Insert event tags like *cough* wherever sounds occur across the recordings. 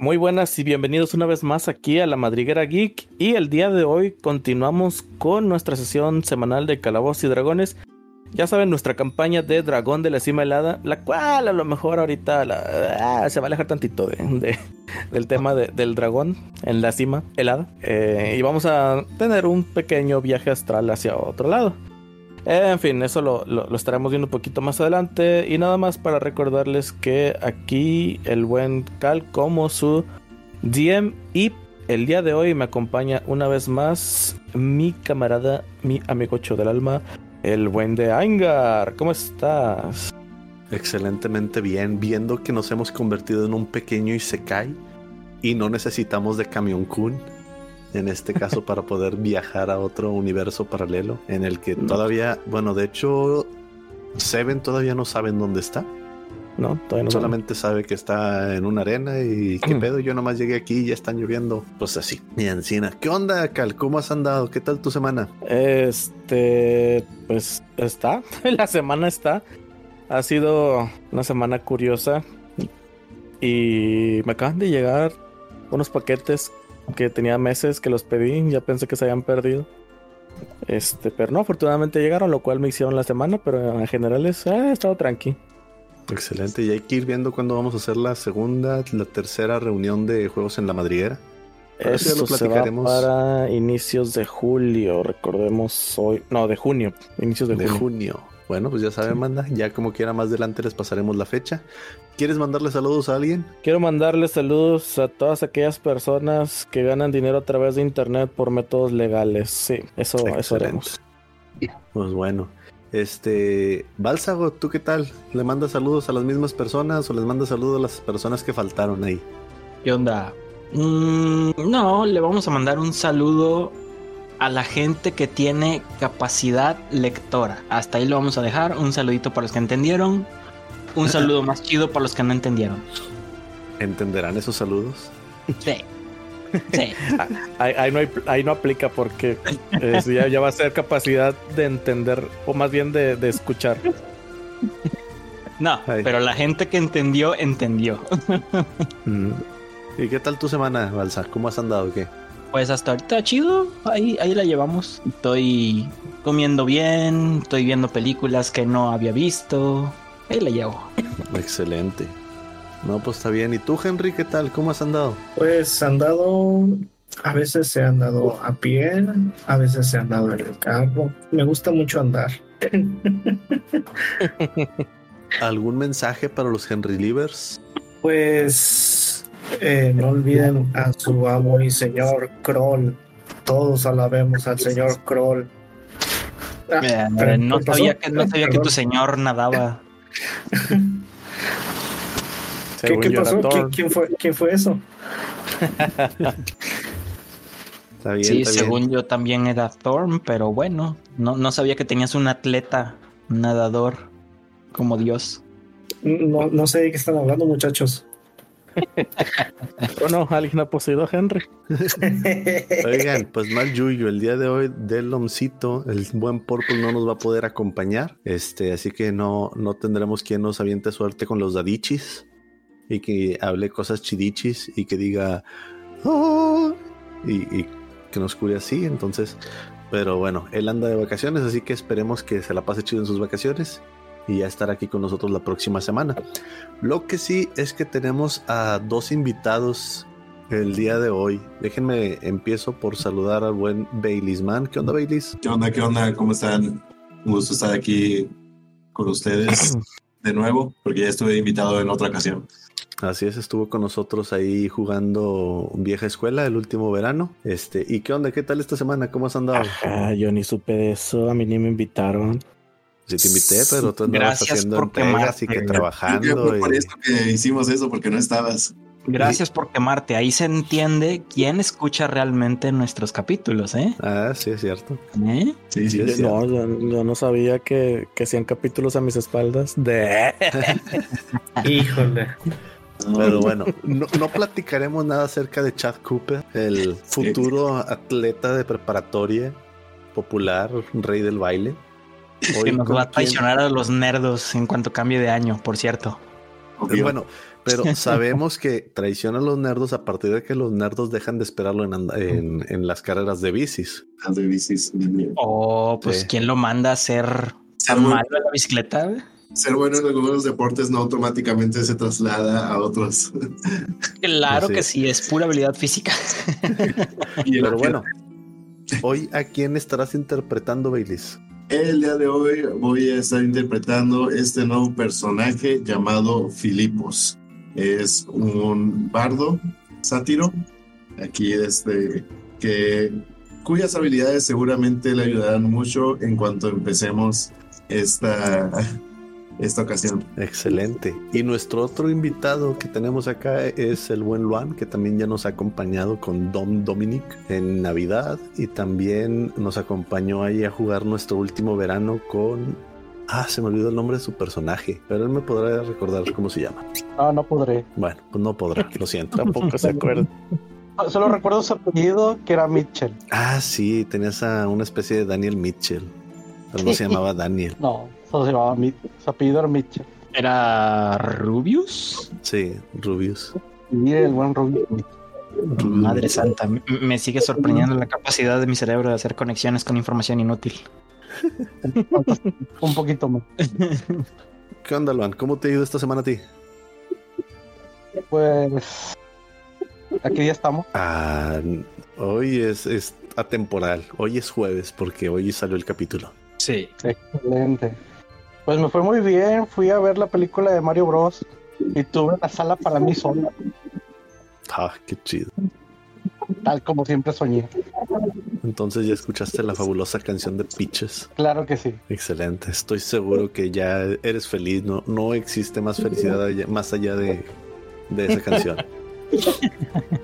Muy buenas y bienvenidos una vez más aquí a la Madriguera Geek. Y el día de hoy continuamos con nuestra sesión semanal de Calabozos y Dragones. Ya saben, nuestra campaña de Dragón de la Cima Helada, la cual a lo mejor ahorita ah, se va a alejar tantito de, del tema del dragón en la cima helada. Eh, y vamos a tener un pequeño viaje astral hacia otro lado. En fin, eso lo, estaremos viendo un poquito más adelante. Y nada más para recordarles que aquí el buen Cal como su DM y el día de hoy me acompaña una vez más mi camarada, mi amigocho del alma, el buen de Aingar. ¿Cómo estás? Excelentemente bien, viendo que nos hemos convertido en un pequeño Isekai y no necesitamos de Camión Kun en este caso para poder viajar a otro universo paralelo en el que todavía, bueno, de hecho, Seven todavía no saben dónde está. No, todavía no. Solamente sabe que está en una arena y qué mm. pedo, yo nomás llegué aquí y ya están lloviendo. Pues así. Y Encina, ¿qué onda, Cal? ¿Cómo has andado? ¿Qué tal tu semana? Este, pues está, *laughs* la semana está. Ha sido una semana curiosa y me acaban de llegar unos paquetes que tenía meses que los pedí, ya pensé que se habían perdido. Este, pero no, afortunadamente llegaron, lo cual me hicieron la semana, pero en general es, ah, he estado tranqui. Excelente, y hay que ir viendo cuándo vamos a hacer la segunda, la tercera reunión de juegos en la madriguera. Eso lo platicaremos. para inicios de julio, recordemos hoy, no, de junio, inicios de, de junio. Bueno, pues ya saben, manda. Ya como quiera, más adelante les pasaremos la fecha. ¿Quieres mandarle saludos a alguien? Quiero mandarle saludos a todas aquellas personas que ganan dinero a través de internet por métodos legales. Sí, eso, eso haremos. Pues bueno. Este, Bálsago, ¿tú qué tal? ¿Le mandas saludos a las mismas personas o les mandas saludos a las personas que faltaron ahí? ¿Qué onda? Mm, no, le vamos a mandar un saludo a la gente que tiene capacidad lectora. Hasta ahí lo vamos a dejar. Un saludito para los que entendieron. Un *laughs* saludo más chido para los que no entendieron. ¿Entenderán esos saludos? Sí. Sí. *laughs* ahí, no aplica porque ya, va a ser capacidad de entender o más bien de, escuchar. No, pero la gente que entendió, entendió. *laughs* Mm. ¿Y qué tal tu semana, Balsa? ¿Cómo has andado? ¿Qué? Pues hasta ahorita chido, ahí, ahí la llevamos. Estoy comiendo bien, estoy viendo películas que no había visto. Ahí la llevo. Excelente. No, pues está bien. ¿Y tú, Henry, qué tal? ¿Cómo has andado? Pues andado, a veces he andado a pie, a veces he andado en el carro. Me gusta mucho andar. *laughs* ¿Algún mensaje para los Henry Livers? Pues eh, no olviden a su amo y señor Kroll. Todos alabemos al señor Kroll. Ah, no, sabía que, no sabía que tu señor nadaba. *laughs* ¿Qué, pasó? ¿Quién, fue, ¿Quién fue eso? está bien, sí, según yo también era Thorn, pero bueno, no, no sabía que tenías un atleta nadador como Dios. No, no sé de qué están hablando, muchachos. Bueno, alguien ha poseído a Henry. *laughs* Oigan, pues mal Yuyo, el día de hoy del Lomcito, el buen Purple no nos va a poder acompañar. Este, así que no, no tendremos quien nos aviente suerte con los dadichis y que hable cosas chidichis y que diga oh", y, que nos cure así. Entonces, pero bueno, él anda de vacaciones, así que esperemos que se la pase chido en sus vacaciones y ya estar aquí con nosotros la próxima semana. Lo que sí es que tenemos a dos invitados el día de hoy. Déjenme empiezo por saludar al buen Baileysman. ¿Qué onda, Baileys? ¿Qué onda? ¿Qué onda? ¿Cómo están? Un gusto estar aquí con ustedes *clears throat* de nuevo, porque ya estuve invitado en otra ocasión. Así es, estuvo con nosotros ahí jugando vieja escuela el último verano. Este, ¿y qué onda? ¿Qué tal esta semana? ¿Cómo has andado? Ah, yo ni supe de eso, a mí ni me invitaron. Sí te invité, pero tú andabas haciendo entregas y que trabajando. por eso que hicimos eso, porque no estabas. Gracias por quemarte. Ahí se entiende quién escucha realmente nuestros capítulos, ¿eh? Ah, sí, es cierto. ¿Eh? Sí, sí, es No, yo, no sabía que, que hacían capítulos a mis espaldas. De. *laughs* Híjole. Pero bueno, no, no, platicaremos nada acerca de Chad Cooper, el futuro atleta de preparatoria popular, rey del baile. Hoy que nos va a traicionar a los nerdos en cuanto cambie de año, por cierto. Y bueno, Pero *laughs* sabemos que traiciona a los nerdos a partir de que los nerdos dejan de esperarlo en, anda- en, en las carreras de bicis. De bicis. Oh, pues Sí. ¿quién lo manda a ser malo en la bicicleta? ser bueno en algunos deportes no automáticamente se traslada a otros. *laughs* Claro Así que sí, es pura habilidad física. *laughs* Pero bueno, hoy a quién estarás interpretando, Baileys. El día de hoy voy a estar interpretando este nuevo personaje llamado Filipos. Es un bardo sátiro, aquí este, que, cuyas habilidades seguramente le ayudarán mucho en cuanto empecemos esta, esta ocasión. Excelente. Y nuestro otro invitado que tenemos acá es el buen Luan, que también ya nos ha acompañado con Dom Dominic en Navidad y también nos acompañó ahí a jugar nuestro último verano con... Ah, se me olvidó el nombre de su personaje, pero él me podrá recordar cómo se llama. No, no podré. Bueno, pues no podrá, lo siento. *laughs* Tampoco se acuerda. Solo recuerdo su apellido, que era Mitchell. Ah, sí, tenías a una especie de Daniel Mitchell, pero no se llamaba Daniel. No, solo se llamaba Su apellido era Mitchell. ¿Era Rubius? Sí, Rubius. Y el buen. Rubius. Madre santa, me sigue sorprendiendo la capacidad de mi cerebro de hacer conexiones con información inútil. Un poquito más. ¿Qué onda, Luan? ¿Cómo te ha ido esta semana a ti? Pues. Aquí ya estamos. Ah, hoy es, es atemporal. Hoy es jueves porque hoy salió el capítulo. Sí. Excelente. Pues me fue muy bien. Fui a ver la película de Mario Bros. Y tuve la sala para mí sola, Ah, qué chido. tal como siempre soñé. Entonces ya escuchaste la fabulosa canción de Peaches. Claro que sí. Excelente. Estoy seguro que ya eres feliz. No, no existe más felicidad allá- más allá de, de esa canción.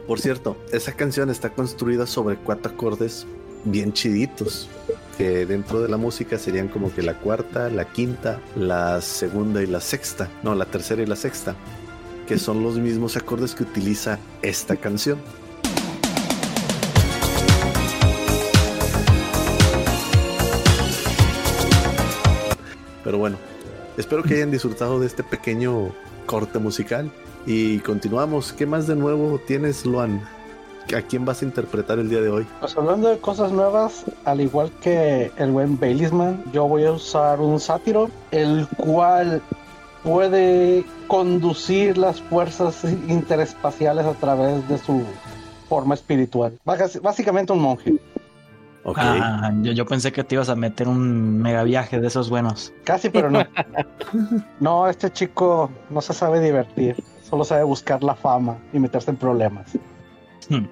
Por cierto, esa canción está construida sobre cuatro acordes bien chiditos. Que dentro de la música serían como que la cuarta, la quinta, la segunda y la sexta. No, la tercera y la sexta. Que son los mismos acordes que utiliza esta canción. Pero bueno, espero que hayan disfrutado de este pequeño corte musical. Y continuamos. ¿Qué más de nuevo tienes, Luan? ¿A quién vas a interpretar el día de hoy? Pues hablando de cosas nuevas, al igual que el buen Baileysman, yo voy a usar un sátiro, el cual puede conducir las fuerzas interespaciales a través de su forma espiritual. Bás- Básicamente un monje. Ok. Ah, yo, yo pensé que te ibas a meter un mega viaje de esos buenos. Casi, pero no. No, este chico no se sabe divertir. Solo sabe buscar la fama y meterse en problemas. Hmm.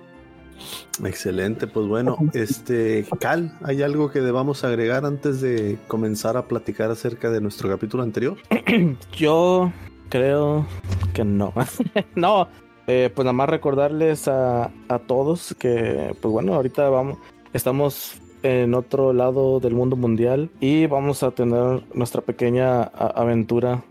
Excelente, pues bueno, este Cal, ¿hay algo que debamos agregar antes de comenzar a platicar acerca de nuestro capítulo anterior? *clears throat* Yo creo que no. *laughs* no, eh, pues nada más recordarles a, a todos que, pues bueno, ahorita vamos, estamos en otro lado del mundo mundial y vamos a tener nuestra pequeña aventura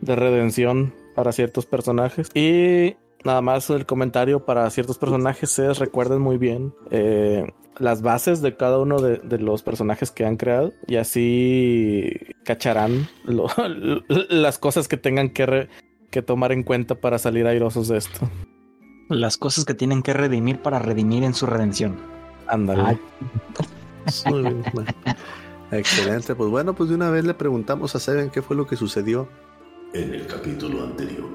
de redención para ciertos personajes. Y nada más el comentario para ciertos personajes es recuerden muy bien eh, las bases de cada uno de, de los personajes que han creado y así cacharán lo- *laughs* las cosas que tengan que, re- que tomar en cuenta para salir airosos de esto. Las cosas que tienen que redimir para redimir en su redención. Ándale. Muy bien, bueno. Excelente, pues bueno, pues de una vez le preguntamos a Seven qué fue lo que sucedió en el capítulo anterior.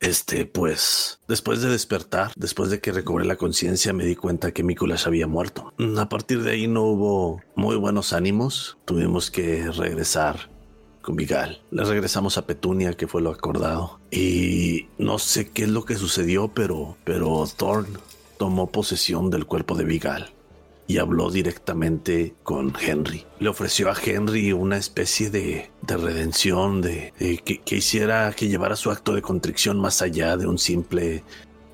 Este, pues, después de despertar, después de que recobré la conciencia, me di cuenta que Mikulas había muerto. Mm, A partir de ahí no hubo muy buenos ánimos. Tuvimos que regresar con Vigal. Le regresamos a Petunia, que fue lo acordado. Y no sé qué es lo que sucedió, pero, pero Thorn tomó posesión del cuerpo de Vigal y habló directamente con Henry. Le ofreció a Henry una especie de, de redención, de, de que, que hiciera, que llevara su acto de contrición más allá de un simple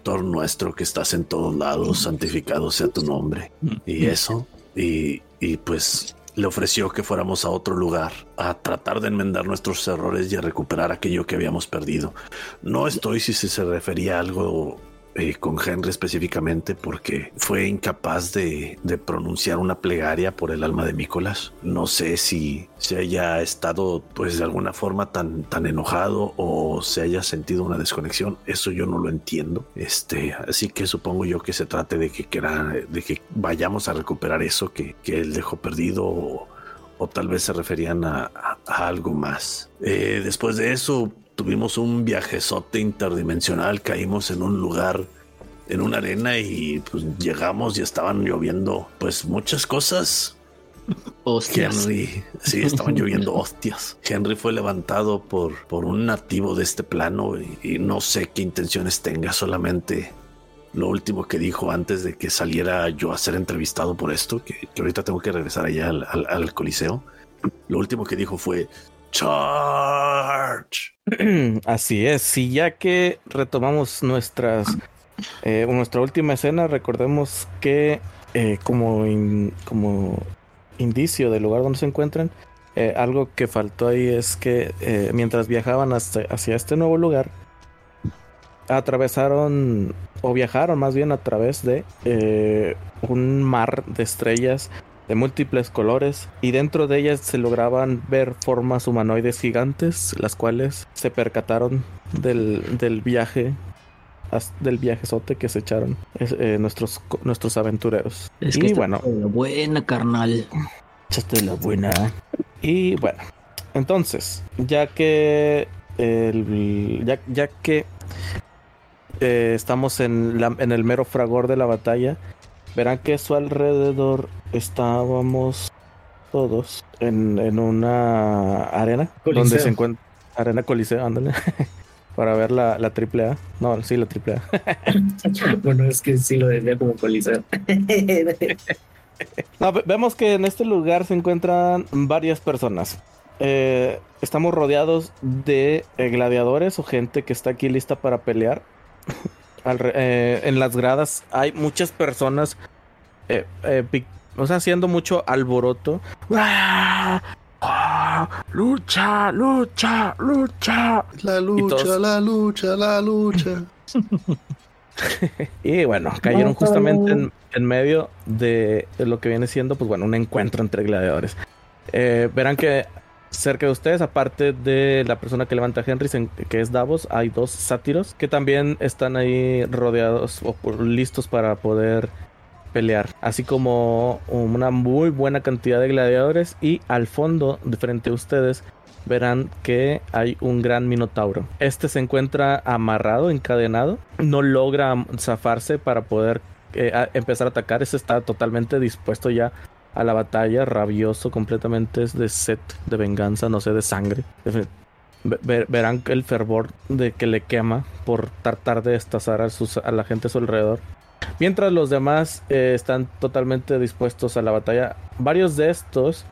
Thorn nuestro que estás en todos lados, santificado sea tu nombre. Y eso, y, y pues le ofreció que fuéramos a otro lugar a tratar de enmendar nuestros errores y a recuperar aquello que habíamos perdido. No estoy si se se refería a algo eh, con Henry específicamente porque fue incapaz de, de, pronunciar una plegaria por el alma de Nicolás. No sé si se haya estado pues de alguna forma tan, tan enojado o se haya sentido una desconexión. Eso yo no lo entiendo. Este, así que supongo yo que se trate de que, de que vayamos a recuperar eso que, que él dejó perdido o, o tal vez se referían a algo más. Eh, después de eso, tuvimos un viajezote interdimensional, caímos en un lugar, en una arena y pues llegamos y estaban lloviendo pues muchas cosas. Hostias. Henry, sí, estaban *laughs* lloviendo hostias. Henry fue levantado por, por un nativo de este plano y, y, no sé qué intenciones tenga, solamente lo último que dijo antes de que saliera yo a ser entrevistado por esto, que, que ahorita tengo que regresar allá al, al, al Coliseo. Lo último que dijo fue, Charge. *clears throat* Así es, y ya que retomamos nuestras eh, nuestra última escena, recordemos que eh, como, como indicio del lugar donde se encuentran, eh, algo que faltó ahí es que mientras viajaban hacia este nuevo lugar, atravesaron o viajaron más bien a través de un mar de estrellas de múltiples colores y dentro de ellas se lograban ver formas humanoides gigantes, las cuales se percataron del, del viaje del viajezote que se echaron eh, nuestros nuestros aventureros. Es que y bueno, la buena carnal. Echaste la buena. Y bueno, entonces, ya que el, ya, ya que eh, estamos en, la, en el mero fragor de la batalla, verán que a su alrededor estábamos todos en, en una arena Coliseo. donde se encuentra arena coliseo, ándale. *laughs* para ver la, la triple A. No, sí, la triple A. *laughs* bueno, es que sí lo decía como coliseo. *laughs* no, vemos que en este lugar se encuentran varias personas. Eh, estamos rodeados de eh, gladiadores o gente que está aquí lista para pelear. Al, eh, en las gradas hay muchas personas, eh, o sea, haciendo mucho alboroto. ¡Ah! ¡Ah! ¡Lucha! ¡Lucha! ¡Lucha! La lucha, todos... la lucha, la lucha. *laughs* y bueno, cayeron justamente en, en medio de, de, lo que viene siendo, pues bueno, un encuentro entre gladiadores. Eh, verán que cerca de ustedes, aparte de la persona que levanta a Henry, que es Davos, hay dos sátiros que también están ahí rodeados o listos para poder pelear, así como una muy buena cantidad de gladiadores y al fondo, de frente a ustedes, verán que hay un gran minotauro. Este se encuentra amarrado, encadenado, no logra zafarse para poder eh, empezar a atacar, ese está totalmente dispuesto ya a la batalla, rabioso completamente, de sed, de venganza, no sé, de sangre. Ver, verán el fervor de que le quema por tratar de destazar a, sus, la gente a su alrededor. Mientras los demás eh, están totalmente dispuestos a la batalla, varios de estos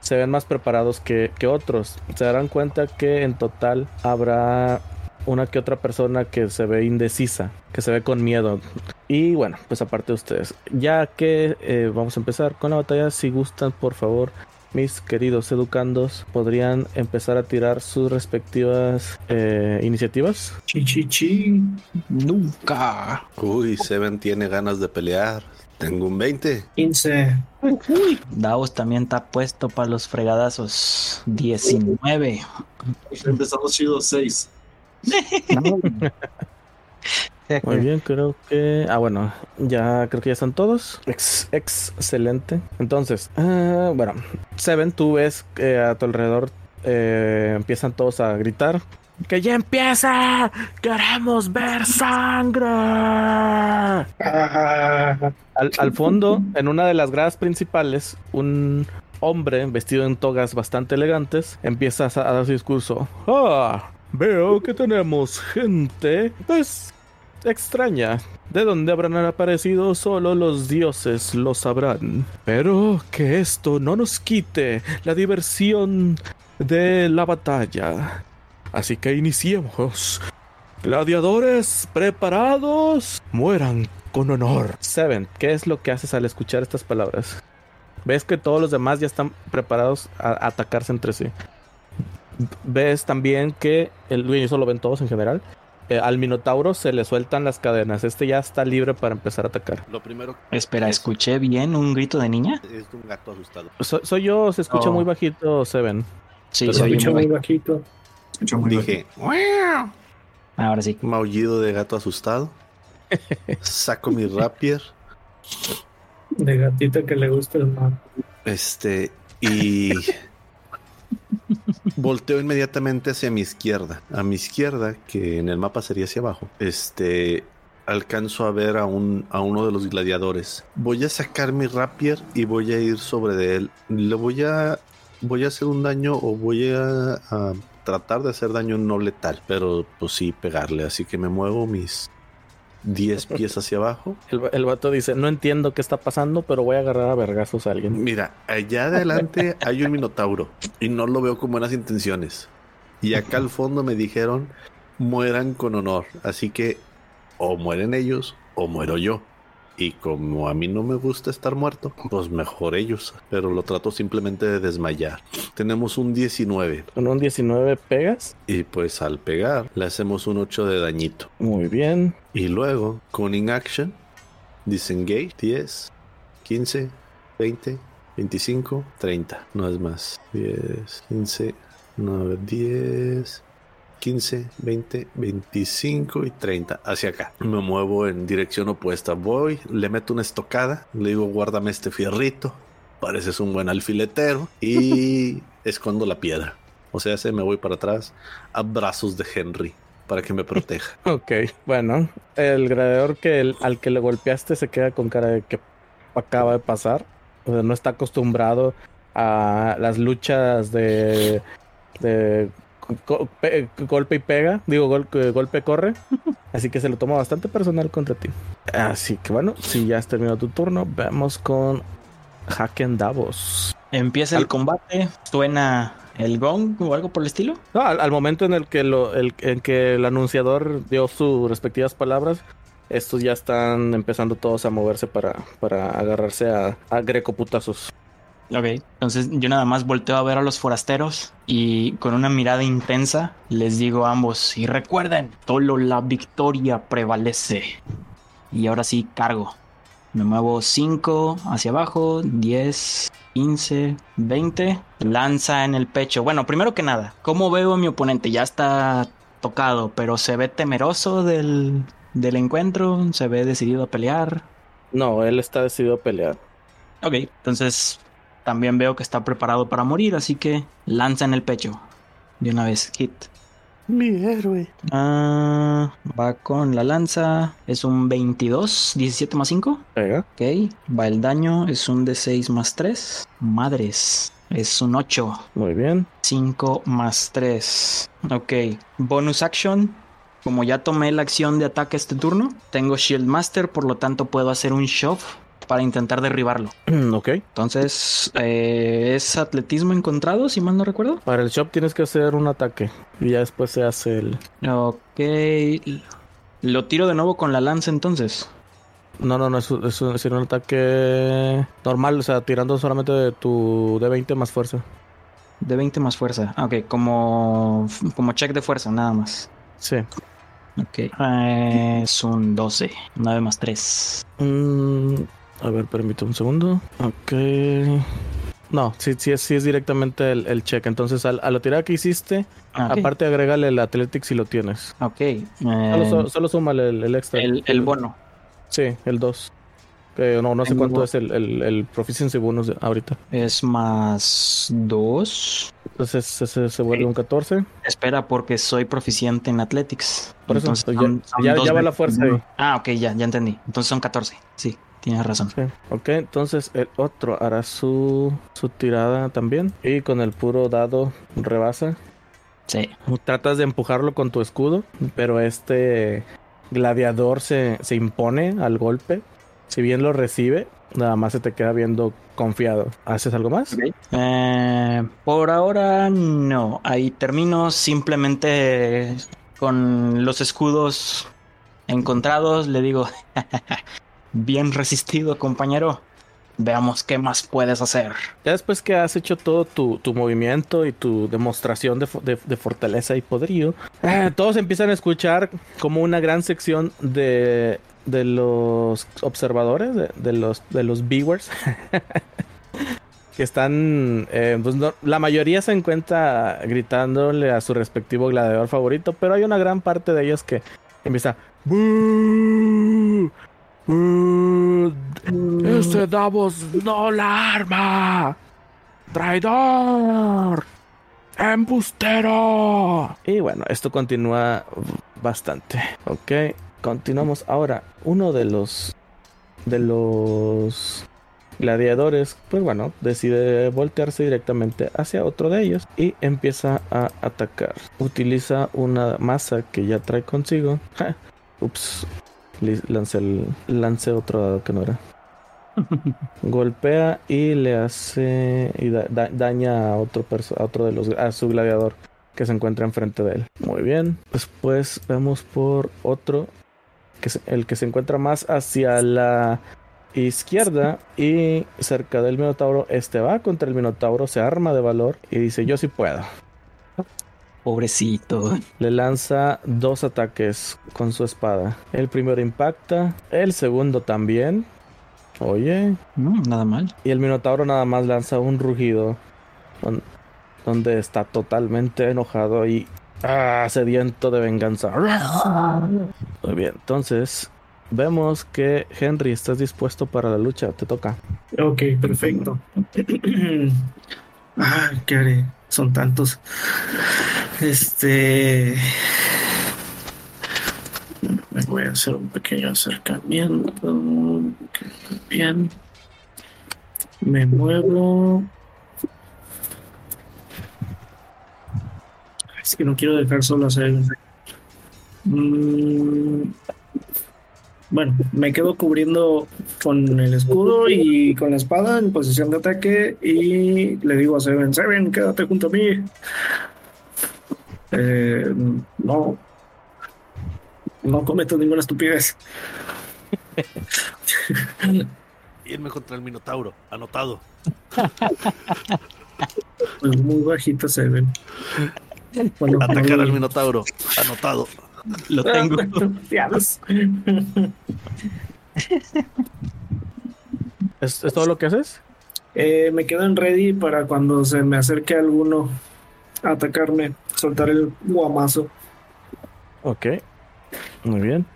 se ven más preparados que, otros. Se darán cuenta que en total habrá una que otra persona que se ve indecisa, que se ve con miedo. Y bueno, pues aparte de ustedes, ya que eh, vamos a empezar con la batalla, si gustan, por favor, mis queridos educandos, podrían empezar a tirar sus respectivas eh, iniciativas. Chi, chi, chi. Nunca. Uy, Seven tiene ganas de pelear. Tengo un 20. 15. Uy. Davos también está puesto para los fregadazos. 19. Empezamos chido 6. *laughs* Muy bien, creo que. Ah, bueno, ya creo que ya están todos. Ex excelente. Entonces, uh, bueno, Seven, tú ves que a tu alrededor eh, empiezan todos a gritar. ¡Que ya empieza! ¡Queremos ver sangre! Al, al fondo, en una de las gradas principales, un hombre vestido en togas bastante elegantes empieza a dar su discurso. ¡Ah! Veo que tenemos gente, pues, extraña. De dónde habrán aparecido solo los dioses lo sabrán. Pero que esto no nos quite la diversión de la batalla. Así que iniciemos. Gladiadores preparados, mueran con honor. Seven, ¿qué es lo que haces al escuchar estas palabras? Ves que todos los demás ya están preparados a atacarse entre sí ves también que el eso lo ven todos en general eh, al Minotauro se le sueltan las cadenas. Este ya está libre para empezar a atacar. Lo primero Espera, ¿escuché bien un grito de niña? es un gato asustado. So- soy yo, se escucha Oh. muy bajito, Seven. Sí, se oye Escucho muy bajito. bajito. Escucha muy Dije, Ahora sí. maullido de gato asustado. *laughs* Saco mi rapier. De gatita que le gusta el mar. Este, y volteo inmediatamente hacia mi izquierda. A mi izquierda, que en el mapa sería hacia abajo, este, alcanzo a ver a, un, a uno de los gladiadores. Voy a sacar mi rapier y voy a ir sobre de él. Le voy a, voy a hacer un daño o voy a, a tratar de hacer daño no letal, pero pues sí pegarle. Así que me muevo mis 10 pies hacia abajo. El, el vato dice, no entiendo qué está pasando, pero voy a agarrar a vergazos a alguien. Mira, allá adelante hay un minotauro y no lo veo con buenas intenciones. Y acá al fondo me dijeron, mueran con honor. Así que o mueren ellos o muero yo. Y como a mí no me gusta estar muerto, pues mejor ellos. Pero lo trato simplemente de desmayar. Tenemos un 19 Con un 19 pegas. y pues al pegar le hacemos un 8 de dañito. Muy bien. Y luego, con inaction, disengage 10, 15, 20, 25, 30. No es más. 10, 15, 9, 10, 15, 20, 25 y 30. Hacia acá. Me muevo en dirección opuesta. Voy, le meto una estocada. Le digo, guárdame este fierrito. Pareces un buen alfiletero. *laughs* Y escondo la piedra. O sea, se me voy para atrás a brazos de Henry para que me proteja. *laughs* Ok, bueno. El gladiador que el- al que le golpeaste se queda con cara de que acaba de pasar. O sea, no está acostumbrado a las luchas de, de golpe y pega. Digo, gol- golpe corre. *laughs* Así que se lo toma bastante personal contra ti. Así que bueno, si ya has terminado tu turno, vamos con Haken Davos. Empieza el combate, suena el gong o algo por el estilo. No, al, al momento en el que lo, el, en que el anunciador dio sus respectivas palabras, estos ya están empezando todos a moverse para, para agarrarse a, a greco putazos. Ok, entonces yo nada más volteo a ver a los forasteros y con una mirada intensa les digo a ambos, y recuerden, solo la victoria prevalece. Y ahora sí, cargo. Me muevo 5 hacia abajo, 10, 15, 20. Lanza en el pecho. Bueno, primero que nada, ¿cómo veo a mi oponente? Ya está tocado, pero se ve temeroso del, del encuentro, se ve decidido a pelear. No, él está decidido a pelear. Ok, entonces también veo que está preparado para morir, así que lanza en el pecho. De una vez, hit. Mi héroe. Ah, va con la lanza. Es un 22, 17 más 5. Pega. Ok, va el daño. Es un D6 más 3. Madres. Es un 8. Muy bien. 5 más 3. Ok, bonus action. Como ya tomé la acción de ataque este turno, tengo Shield Master, por lo tanto puedo hacer un shove para intentar derribarlo. *clears throat* ok. Entonces, eh, es atletismo encontrado, si mal no recuerdo. Para el shop tienes que hacer un ataque. Y ya después se hace el. Ok. Lo tiro de nuevo con la lanza entonces. No, no, no, es, es, es un ataque normal, o sea, tirando solamente de tu D20 más fuerza. De 20 más fuerza. Ah, Ok, como, como check de fuerza, nada más. Sí. Ok. Eh, es un 12. 9 más 3. Mm, a ver, permítame un segundo. Ok. No, sí, sí, es, sí es directamente el, el check. Entonces, al- a, la tirada que hiciste, Ah, aparte agrégale el Athletics si lo tienes. Ok. eh, Solo, solo, solo súmale el, el extra. el, el bono. Sí, el 2. Que no, no sé cuánto es el, el, el Proficiency bonus de ahorita. Es más 2. Entonces, ese se vuelve Ok. un 14. Espera, porque soy proficiente en Athletics. Por eso, Entonces ya- son- son ya- va la fuerza ahí. Ah, ok, ya, ya entendí. Entonces son 14. Sí, tienes razón. Sí. Ok, entonces el otro hará su, su tirada también. Y con el puro dado rebasa. Sí. Tratas de empujarlo con tu escudo, pero este gladiador se, se impone al golpe. Si bien lo recibe, nada más se te queda viendo confiado. ¿Haces algo más? Eh, por ahora no. Ahí termino simplemente con los escudos encontrados. Le digo, *laughs* bien resistido, compañero. Veamos qué más puedes hacer. Ya después que has hecho todo tu, tu movimiento y tu demostración de, de- fortaleza y poderío, eh, todos empiezan a escuchar como una gran sección de, de los observadores, de, los, de los viewers, *laughs* que están, eh, pues la mayoría se encuentra gritándole a su respectivo gladiador favorito, pero hay una gran parte de ellos que empieza... "Bú, bú, este Davos no la arma. Traidor. Embustero. Y bueno, esto continúa bastante. Ok. Continuamos ahora. Uno de los de los gladiadores, pues bueno, decide voltearse directamente hacia otro de ellos y empieza a atacar. Utiliza una masa que ya trae consigo. Ups. Lancé, el- otro dado que no era. *laughs* Golpea y le hace y da- da- daña a otro a otro de los a su gladiador que se encuentra enfrente de él. Muy bien. Después vemos por otro que es el que se encuentra más hacia la izquierda y cerca del minotauro. Este va contra el minotauro, se arma de valor y dice yo sí puedo. Pobrecito. Le lanza dos ataques con su espada. El primero impacta, el segundo también. Oye, No, nada mal. y el Minotauro nada más lanza un rugido don- donde está totalmente enojado y ah, sediento de venganza. Muy bien, entonces vemos que Henry, estás dispuesto para la lucha, te toca. Ok, perfecto. *clears throat* ah, ¿qué haré? Son tantos. Este. Me voy a hacer un pequeño acercamiento. Bien. Me muevo. Es que no quiero dejar solo a Seven. Mm, Bueno, me quedo cubriendo con el escudo y con la espada en posición de ataque y le digo a Seven, Seven, quédate junto a mí. Eh, no, no cometo ninguna estupidez. *laughs* Irme contra el Minotauro, anotado. Pues muy bajito Seven. Bueno, Atacar al Minotauro, anotado. Lo tengo. Diablos. *laughs* ¿Es, es todo lo que haces? Eh, me quedo en ready para cuando se me acerque alguno a atacarme, soltar el guamazo. Ok, muy bien.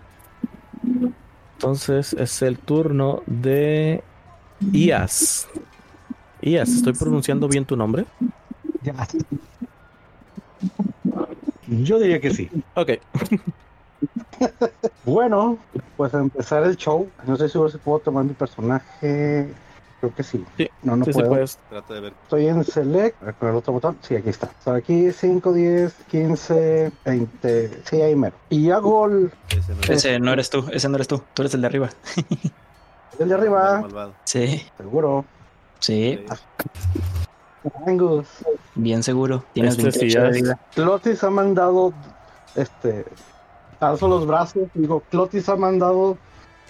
Entonces es el turno de Ias. Ias, ¿estoy pronunciando bien tu nombre? Ya. Yo diría que sí. Ok, *laughs* Bueno, pues a empezar el show. No sé si puedo tomar mi personaje. Creo que sí. Sí, No, no sí, sí puedo. puedes. Trata de ver. Estoy en Select. A ver, Con el otro botón. Sí, aquí está. Aquí 5, 10, 15, 20. Sí, ahí mero. Y hago el, Ese no es Ese no eres tú, ese no eres tú. Tú eres el de arriba. *laughs* el de arriba. malvado. Sí, Seguro. sí, Angus. bien seguro. Tienes Este sí 28 de es- vida. Clotis ha mandado. Este. Alzo los brazos. Digo, Clotis ha mandado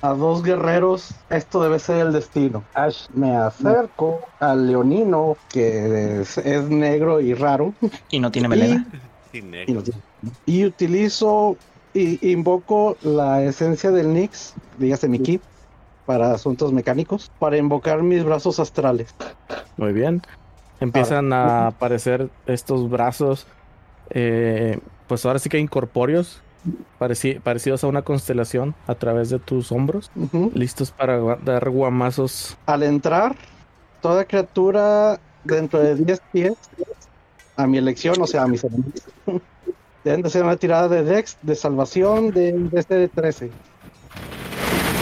a dos guerreros. Esto debe ser el destino. Ash, me acerco al leonino, que es, es negro y raro. Y no tiene melena. *laughs* Y Y, negro. lo tiene. Y utilizo y invoco la esencia del Nix, dígase mi ki, para asuntos mecánicos, para invocar mis brazos astrales. Muy bien. Empiezan a aparecer estos brazos, eh, pues ahora sí que incorpóreos, pareci- parecidos a una constelación a través de tus hombros, listos para dar guamazos. Al entrar, toda criatura dentro de 10 pies, a mi elección, o sea, a mis enemigos, *laughs* deben de hacer una tirada de Dex de salvación de, de este de 13.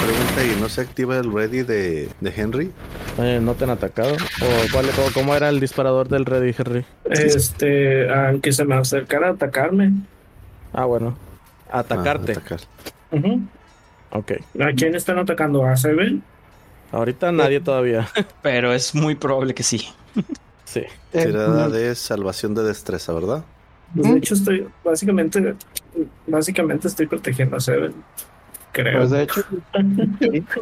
Pregunta, ¿y no se activa el ready de, de Henry? Eh, ¿No te han atacado? ¿O cuál, o cómo era el disparador del Ready Henry? Este, aunque se me acercara a atacarme. Ah, bueno. Atacarte. Ah, atacar. Ok. ¿A quién están atacando? ¿A Seven? Ahorita nadie todavía. *laughs* Pero es muy probable que sí. sí. Tirada de salvación de destreza, ¿verdad? De hecho estoy, básicamente, básicamente estoy protegiendo a Seven. Creo. Pues de hecho, *laughs*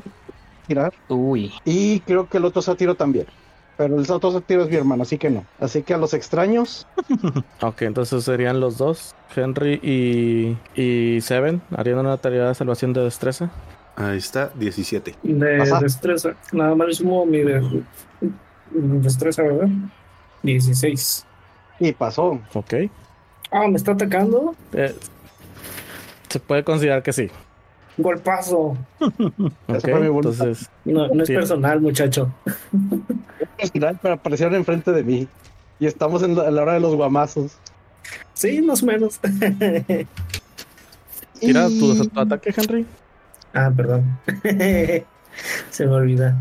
tirar. Uy. Y creo que el otro sátiro también. Pero el otro sátiro es mi hermano, así que no. Así que a los extraños, *laughs* Ok, entonces serían los dos, Henry y, y Seven, harían una tarea de salvación de destreza. Ahí está, 17. De Ajá. destreza. Nada más sumo mi de, destreza, ¿verdad? 16. y pasó. Ok. Ah, me está atacando. Eh, se puede considerar que sí. Golpazo. Ok, fue mi voluntad. entonces, No, no es Sí. personal, muchacho. Personal, pero aparecieron enfrente de mí. Y estamos en la, en la hora de los guamazos. Sí, más o menos. *laughs* tira Y- tu, tu ataque, Henry. ah, perdón. *laughs* Se me olvida.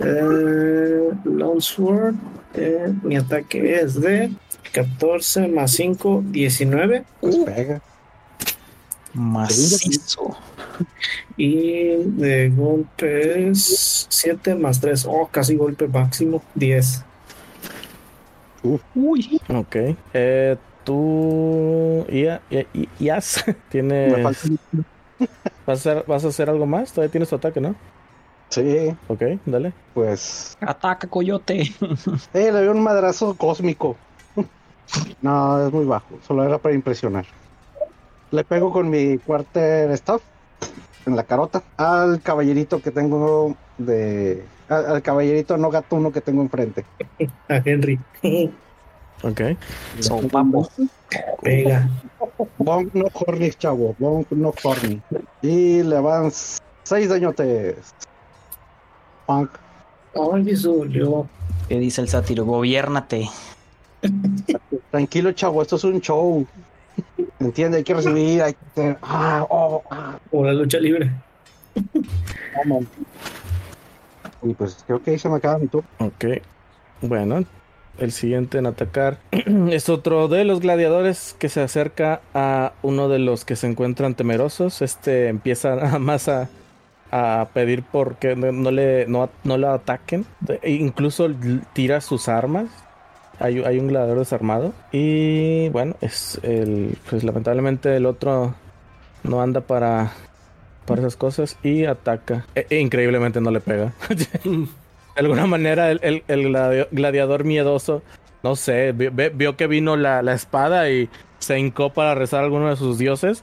Eh, Longsword. eh, mi ataque es de 14 más 5, 19. Pues pega. Macizo. *laughs* Y de golpe es 7 más 3. Oh, casi golpe máximo. 10. Uy. Ok. Eh, tú. Ias, *laughs* Me tienes. *laughs* ¿Vas a, hacer, ¿Vas a hacer algo más? Todavía tienes tu ataque, ¿no? Sí, Ok, dale. pues. Ataca, coyote. Eh, le dio un madrazo cósmico. No, es muy bajo. Solo era para impresionar. Le pego con mi quarter staff en la carota al caballerito que tengo de. Al, al caballerito no gatuno que tengo enfrente. *laughs* A Henry. Ok. Son papo. Pega. Bonk no horny, chavo. Bonk no horny. Y le van seis dañotes. Ay, dolió. ¿Qué dice el sátiro? Gobiérnate. Tranquilo, chavo, esto es un show. *laughs* Entiende, hay que recibir, hay que hacer- Ah, oh, ah, O la lucha libre. vamos. Y pues creo que ahí se me acaba mi turno. Ok. Bueno, el siguiente en atacar *clears throat* es otro de los gladiadores que se acerca a uno de los que se encuentran temerosos. Este empieza *laughs* nada más a, a pedir por que no, no le no, no lo ataquen. E incluso tira sus armas. Hay, un gladiador desarmado. Y bueno, es el. Pues lamentablemente el otro no anda para. Para esas cosas y ataca. E- e increíblemente no le pega. *laughs* De alguna manera, el, el- gladiador miedoso, no sé, vio que vino la, la espada y se hincó para rezar a alguno de sus dioses.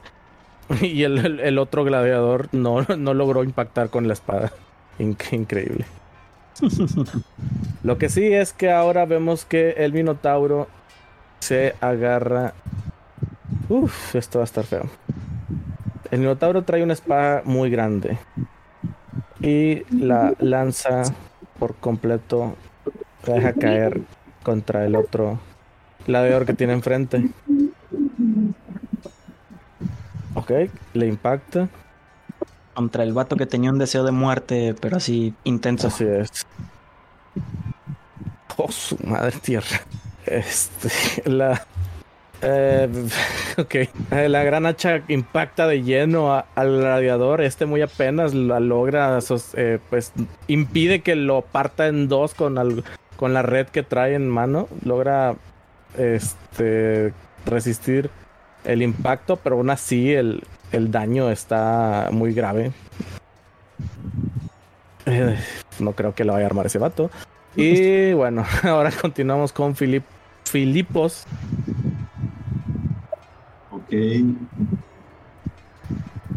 *laughs* Y el, el- otro gladiador no, no logró impactar con la espada. *laughs* Inc- increíble. *laughs* Lo que sí es que ahora vemos que el Minotauro se agarra. Uf, esto va a estar feo. El Minotauro trae una espada muy grande y la lanza por completo, la deja caer contra el otro gladiador que tiene enfrente. Ok, le impacta, Contra el vato que tenía un deseo de muerte, pero así intenso. así es. Oh, su madre tierra. Este, la. eh, *laughs* ok, Eh, la gran hacha impacta de lleno al gladiador. Este muy apenas la logra, eh, pues impide que lo parta en dos con, con la red que trae en mano. Logra este, resistir el impacto, pero aún así el, el daño está muy grave. Eh, no creo que lo vaya a armar ese vato. Y *laughs* bueno, *laughs* ahora continuamos con Filip, Filipos. Ok.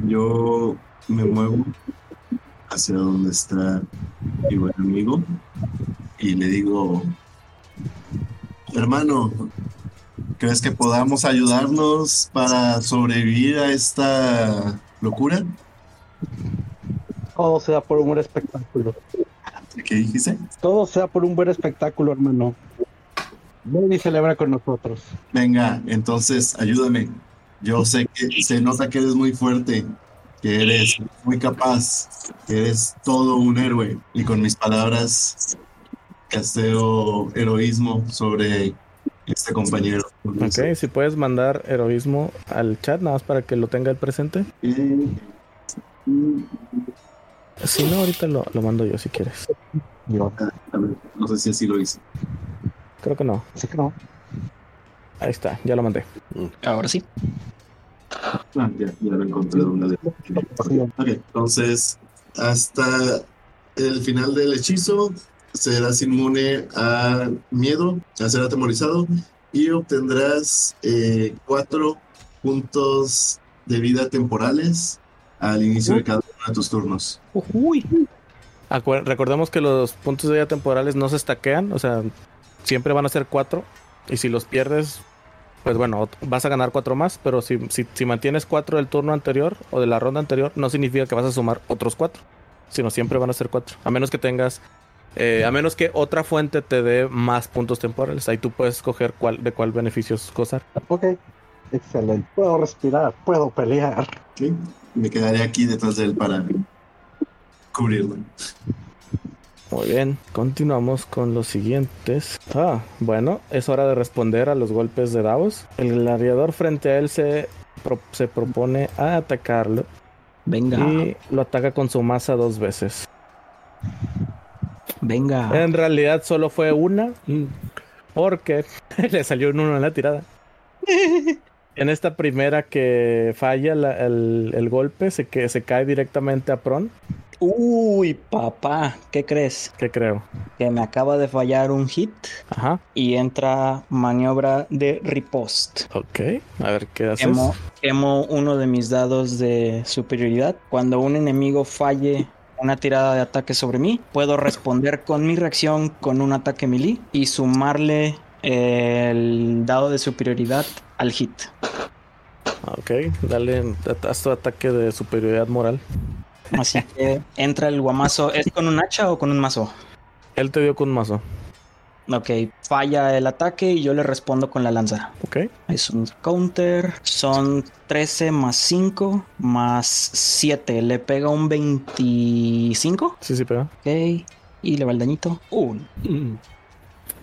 Yo me muevo hacia donde está mi buen amigo y le digo, hermano, ¿crees que podamos ayudarnos para sobrevivir a esta locura? Todo sea por un buen espectáculo. ¿Qué dijiste? Todo sea por un buen espectáculo, hermano. Ven y celebra con nosotros. Venga, entonces ayúdame. Yo sé que se nota que eres muy fuerte, que eres muy capaz, que eres todo un héroe. Y con mis palabras casteo heroísmo sobre este compañero. Ok, si puedes mandar heroísmo al chat, nada más para que lo tenga el presente. Eh, Si no, ahorita lo, lo mando yo si quieres. Yo, a ver, no sé si así lo hice. Creo que no. así que no. Ahí está, ya lo mandé. Ahora sí. Ah, ya, ya lo encontré. Una de... Ok, entonces, hasta el final del hechizo serás inmune a miedo, a ser atemorizado y obtendrás eh, cuatro puntos de vida temporales al inicio de cada uno de tus turnos. Uy. Acuer- recordemos que los puntos de vida temporales no se estaquean, o sea, siempre van a ser cuatro. Y si los pierdes, pues bueno, vas a ganar cuatro más. Pero si, si, si mantienes cuatro del turno anterior o de la ronda anterior, no significa que vas a sumar otros cuatro, sino siempre van a ser cuatro. A menos que tengas, eh, a menos que otra fuente te dé más puntos temporales. Ahí tú puedes escoger cuál, de cuál beneficios gozar. Ok, excelente. Puedo respirar, puedo pelear. ¿ok? Me quedaré aquí detrás de él para cubrirlo. Muy bien, continuamos con los siguientes. Ah, bueno, es hora de responder a los golpes de Davos. El gladiador frente a él se, pro- se propone a atacarlo Venga, y lo ataca con su masa dos veces. Venga. En realidad solo fue una, porque *laughs* le salió un uno en la tirada. *laughs* En esta primera que falla la- el, el golpe, se, que, se cae directamente a Pron, Uy, papá, ¿qué crees? que creo. Que me acaba de fallar un hit Ajá, y entra maniobra de riposte. ok. A ver qué haces. Quemo, quemo uno de mis dados de superioridad. Cuando un enemigo falle una tirada de ataque sobre mí, puedo responder con mi reacción con un ataque melee y sumarle el dado de superioridad al hit. Ok, dale, haz tu ataque de superioridad moral. Así que entra el guamazo. ¿Es con un hacha o con un mazo? Él te dio con mazo. Ok, falla el ataque y yo le respondo con la lanza. Ok, Es un counter. Son 13 más 5 más 7. Le pega un 25. sí, sí, pega. Ok. Y le va el dañito. Un.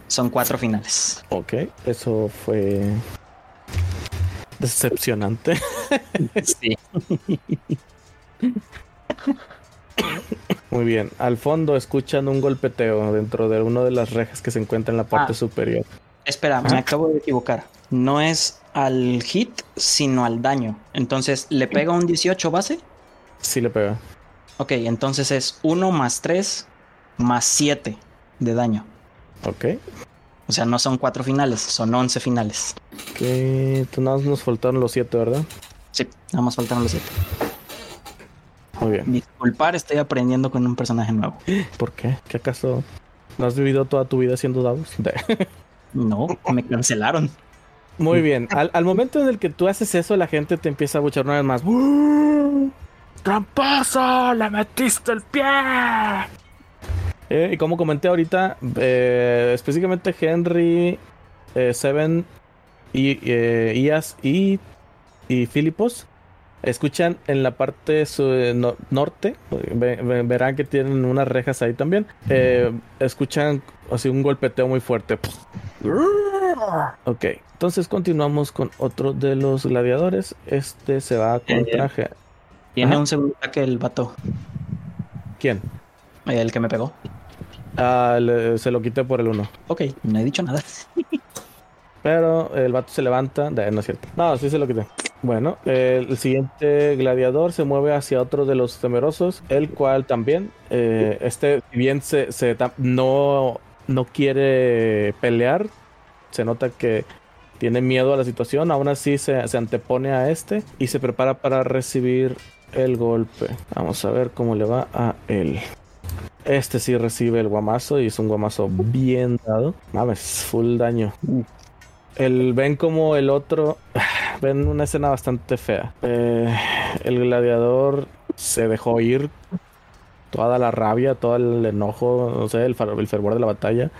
Son cuatro finales. Ok, eso fue decepcionante. *laughs* Sí. *laughs* Muy bien, al fondo escuchan un golpeteo dentro de una de las rejas que se encuentra en la parte Ah. superior. Espera, me acabo de equivocar. No es al hit, sino al daño. Entonces, ¿le pega un 18 base? Sí le pega. Ok, entonces es 1 más 3 más 7 de daño. Ok, O sea, no son 4 finales, son 11 finales. que nada más nos faltaron los siete, ¿verdad? Sí, nada más faltaron los 7. Muy bien. Disculpar, estoy aprendiendo con un personaje nuevo. *gasps* ¿Por qué? ¿Qué acaso no has vivido toda tu vida siendo Davos? *laughs* No, me cancelaron. Muy bien. Al, al momento en el que tú haces eso, la gente te empieza a buchar una vez más. ¡Tramposo! ¡Le metiste el pie! Eh, y como comenté ahorita, eh, específicamente Henry, eh, Seven, y, Ias y, y Filipos escuchan en la parte no- norte, ve- ve- verán que tienen unas rejas ahí también, eh, escuchan así un golpeteo muy fuerte. Ok, entonces continuamos con otro de los gladiadores. Este se va contra... Ge- Tiene Ajá. un segundo ataque el vato, ¿Quién? el que me pegó. Ah, le- se lo quité por el uno. Ok, no he dicho nada. *laughs* Pero el vato se levanta. no es cierto. No, sí se lo quité. Bueno, el, siguiente gladiador se mueve hacia otro de los temerosos, el cual también, eh, este, bien se, no, no quiere pelear, se nota que tiene miedo a la situación, aún así se, se antepone a este y se prepara para recibir el golpe. Vamos a ver cómo le va a él. Este sí recibe el guamazo y es un guamazo bien dado. Mames, full daño. El, ven como el otro. *sighs* Ven una escena bastante fea. Eh, el gladiador se dejó ir. Toda la rabia, todo el enojo, no sé, el, el fervor de la batalla.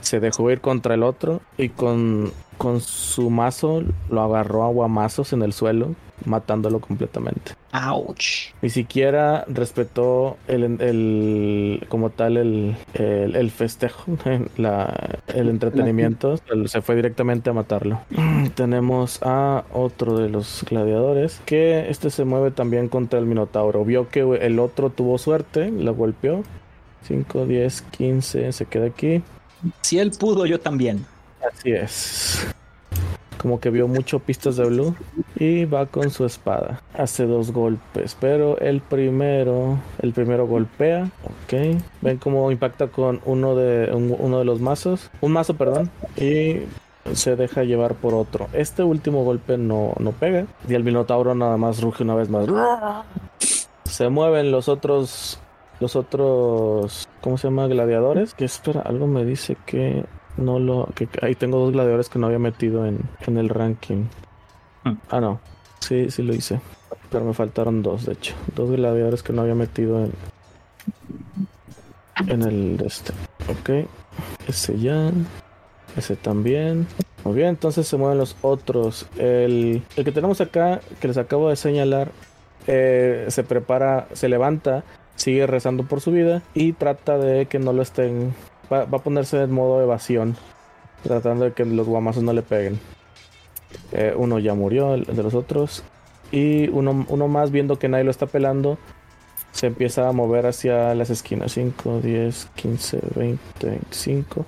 Se dejó ir contra el otro y con, con su mazo lo agarró a guamazos en el suelo, matándolo completamente. Ouch. Ni siquiera respetó el, el- como tal el, el, el festejo, *laughs* la- el entretenimiento. Se fue directamente a matarlo. Mm, Tenemos a otro de los gladiadores que este se mueve también contra el Minotauro. Vio que el otro tuvo suerte, lo golpeó. 5, 10, 15, se queda aquí. Si él pudo, yo también. Así es. Como que vio mucho pistas de blue. Y va con su espada. Hace dos golpes. Pero el primero. El primero golpea. Ok. Ven cómo impacta con uno de. un- uno de los mazos. Un mazo, perdón. Y se deja llevar por otro. Este último golpe no, no pega. Y el Minotauro nada más ruge una vez más. Se mueven los otros. Los otros. ¿Cómo se llama? Gladiadores. Que espera, algo me dice que no lo. Que ahí tengo dos gladiadores que no había metido en, en el ranking. Hmm. Ah, no. Sí, sí lo hice. Pero me faltaron dos, de hecho. Dos gladiadores que no había metido en. En el de este. Ok. Ese ya. Ese también. Muy bien, entonces se mueven los otros. El, el que tenemos acá, que les acabo de señalar, eh, se prepara, se levanta, sigue rezando por su vida y trata de que no lo estén. Va, va a ponerse en modo evasión, tratando de que los guamazos no le peguen. Eh, uno ya murió, el de los otros. Y uno, uno más, viendo que nadie lo está pelando, se empieza a mover hacia las esquinas: 5, 10, 15, 20, 25,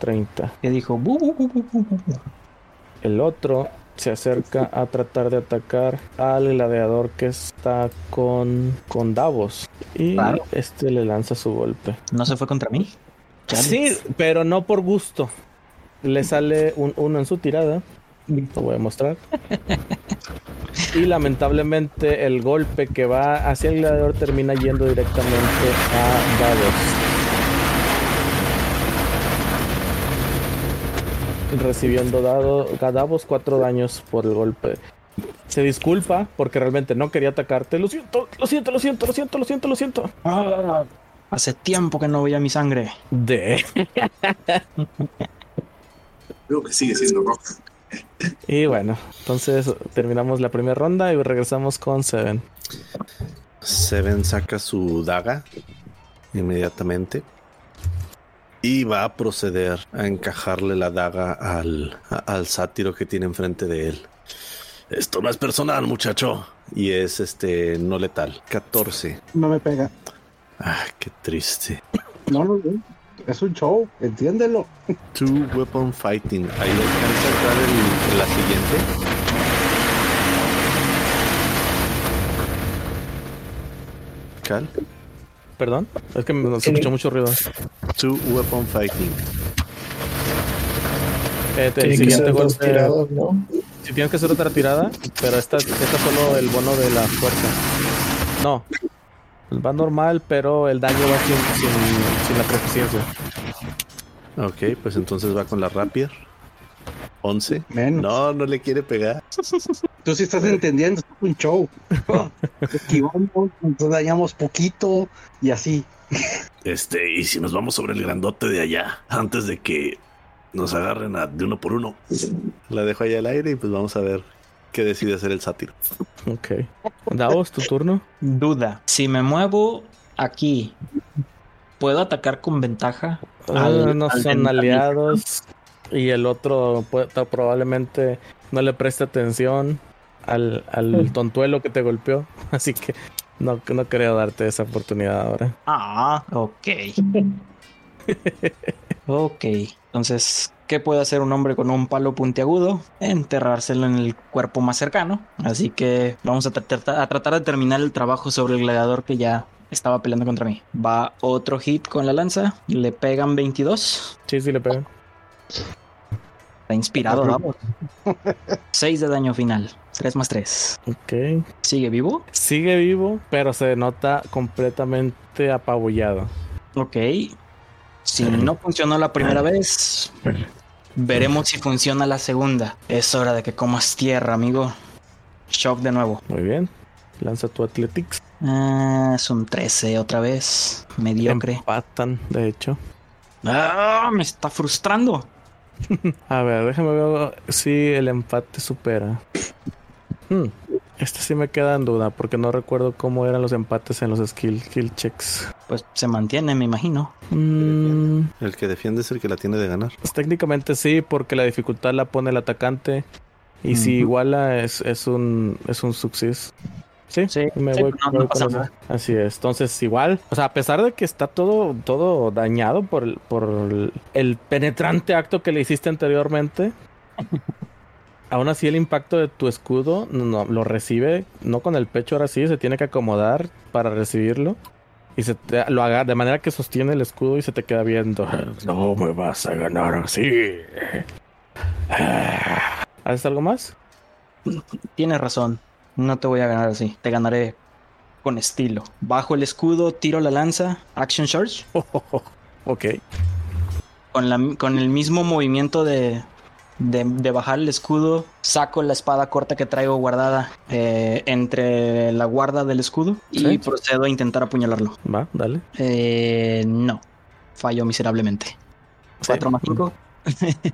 30. Que dijo. El otro se acerca a tratar de atacar al gladiador que está con, con Davos. Y Claro. este le lanza su golpe. ¿No se fue contra mí? Sí, pero no por gusto. Le sale un uno en su tirada. Lo voy a mostrar. Y lamentablemente el golpe que va hacia el gladiador termina yendo directamente a Davos. Recibiendo dado, a Davos cuatro daños por el golpe. Se disculpa porque realmente no quería atacarte. Lo siento, lo siento, lo siento, lo siento, lo siento, lo siento. Ah, hace tiempo que no veía mi sangre. De. Creo que sigue siendo roja. Y bueno, entonces terminamos la primera ronda y regresamos con Seven. Seven saca su daga inmediatamente y va a proceder a encajarle la daga al, a- al sátiro que tiene enfrente de él. Esto no es personal, muchacho. Y es este no letal. 14. No me pega. Ah, qué triste. No, no, no. Es un show, entiéndelo. Two weapon fighting. Ahí alcanza a entrar el- la siguiente. Cal. Perdón, es que me se escuchó mucho ruido. Two weapon fighting. Eh, el Tiene que siguiente golpe. tiradas, ¿no? Si tienes que hacer otra tirada, pero esta, esta es solo el bono de la fuerza. No. Va normal, pero el daño va sin, sin, sin la proficiencia. Ok, pues entonces va con la rapier. 11. Menos. No, no le quiere pegar. Tú sí estás entendiendo, es un show. *laughs* Esquivamos, entonces dañamos poquito y así. Este, y si nos vamos sobre el grandote de allá, antes de que nos agarren a- de uno por uno. La dejo allá al aire y pues vamos a ver qué decide hacer el sátiro. Ok. Davos, tu turno. Duda. Si me muevo aquí, ¿puedo atacar con ventaja? Ah, Al- no al son aliados. Y el otro puede- probablemente no le preste atención al, al tontuelo que te golpeó. *laughs* Así que no, no quería darte esa oportunidad ahora. Ah, ok. *laughs* ok. Entonces, ¿qué puede hacer un hombre con un palo puntiagudo? Enterrárselo en el cuerpo más cercano. Así que vamos a, tra- a tratar de terminar el trabajo sobre el gladiador que ya estaba peleando contra mí. Va otro hit con la lanza. Le pegan 22. Sí, sí le pegan. Está inspirado, vamos. 6 de daño final. 3 más 3. Ok. ¿Sigue vivo? Sigue vivo, pero se nota completamente apabullado. Ok. Si no funcionó la primera vez, veremos si funciona la segunda. Es hora de que comas tierra, amigo. Shock de nuevo. Muy bien. Lanza tu Athletics. Ah, es un 13 otra vez. Mediocre. Empatan, de hecho. Ah, me está frustrando. *laughs* A ver, déjame ver si el empate supera. Hmm, Este sí me queda en duda porque no recuerdo cómo eran los empates en los skill, skill checks. Pues se mantiene, me imagino. Mm, El que defiende es el que la tiene de ganar. pues técnicamente sí, porque la dificultad la pone el atacante. Y si iguala es, es un es un success. Sí, Sí, me sí, voy, no- me voy no pasa nada. Así es. Entonces, igual, o sea, a pesar de que está todo, todo dañado por el, por el, el penetrante acto que le hiciste anteriormente, *laughs* aún así el impacto de tu escudo no, lo recibe, no con el pecho ahora sí, se tiene que acomodar para recibirlo. Y se te- lo haga de manera que sostiene el escudo y se te queda viendo. *laughs* No me vas a ganar así. ¿Haces algo más? Tienes razón. No te voy a ganar así. Te ganaré con estilo. Bajo el escudo, tiro la lanza, action charge. *laughs* ok. Con, la, con el mismo movimiento de, de, de bajar el escudo, saco la espada corta que traigo guardada eh, entre la guarda del escudo y procedo a intentar apuñalarlo. Va, dale. Eh, no, fallo miserablemente. 4 más 5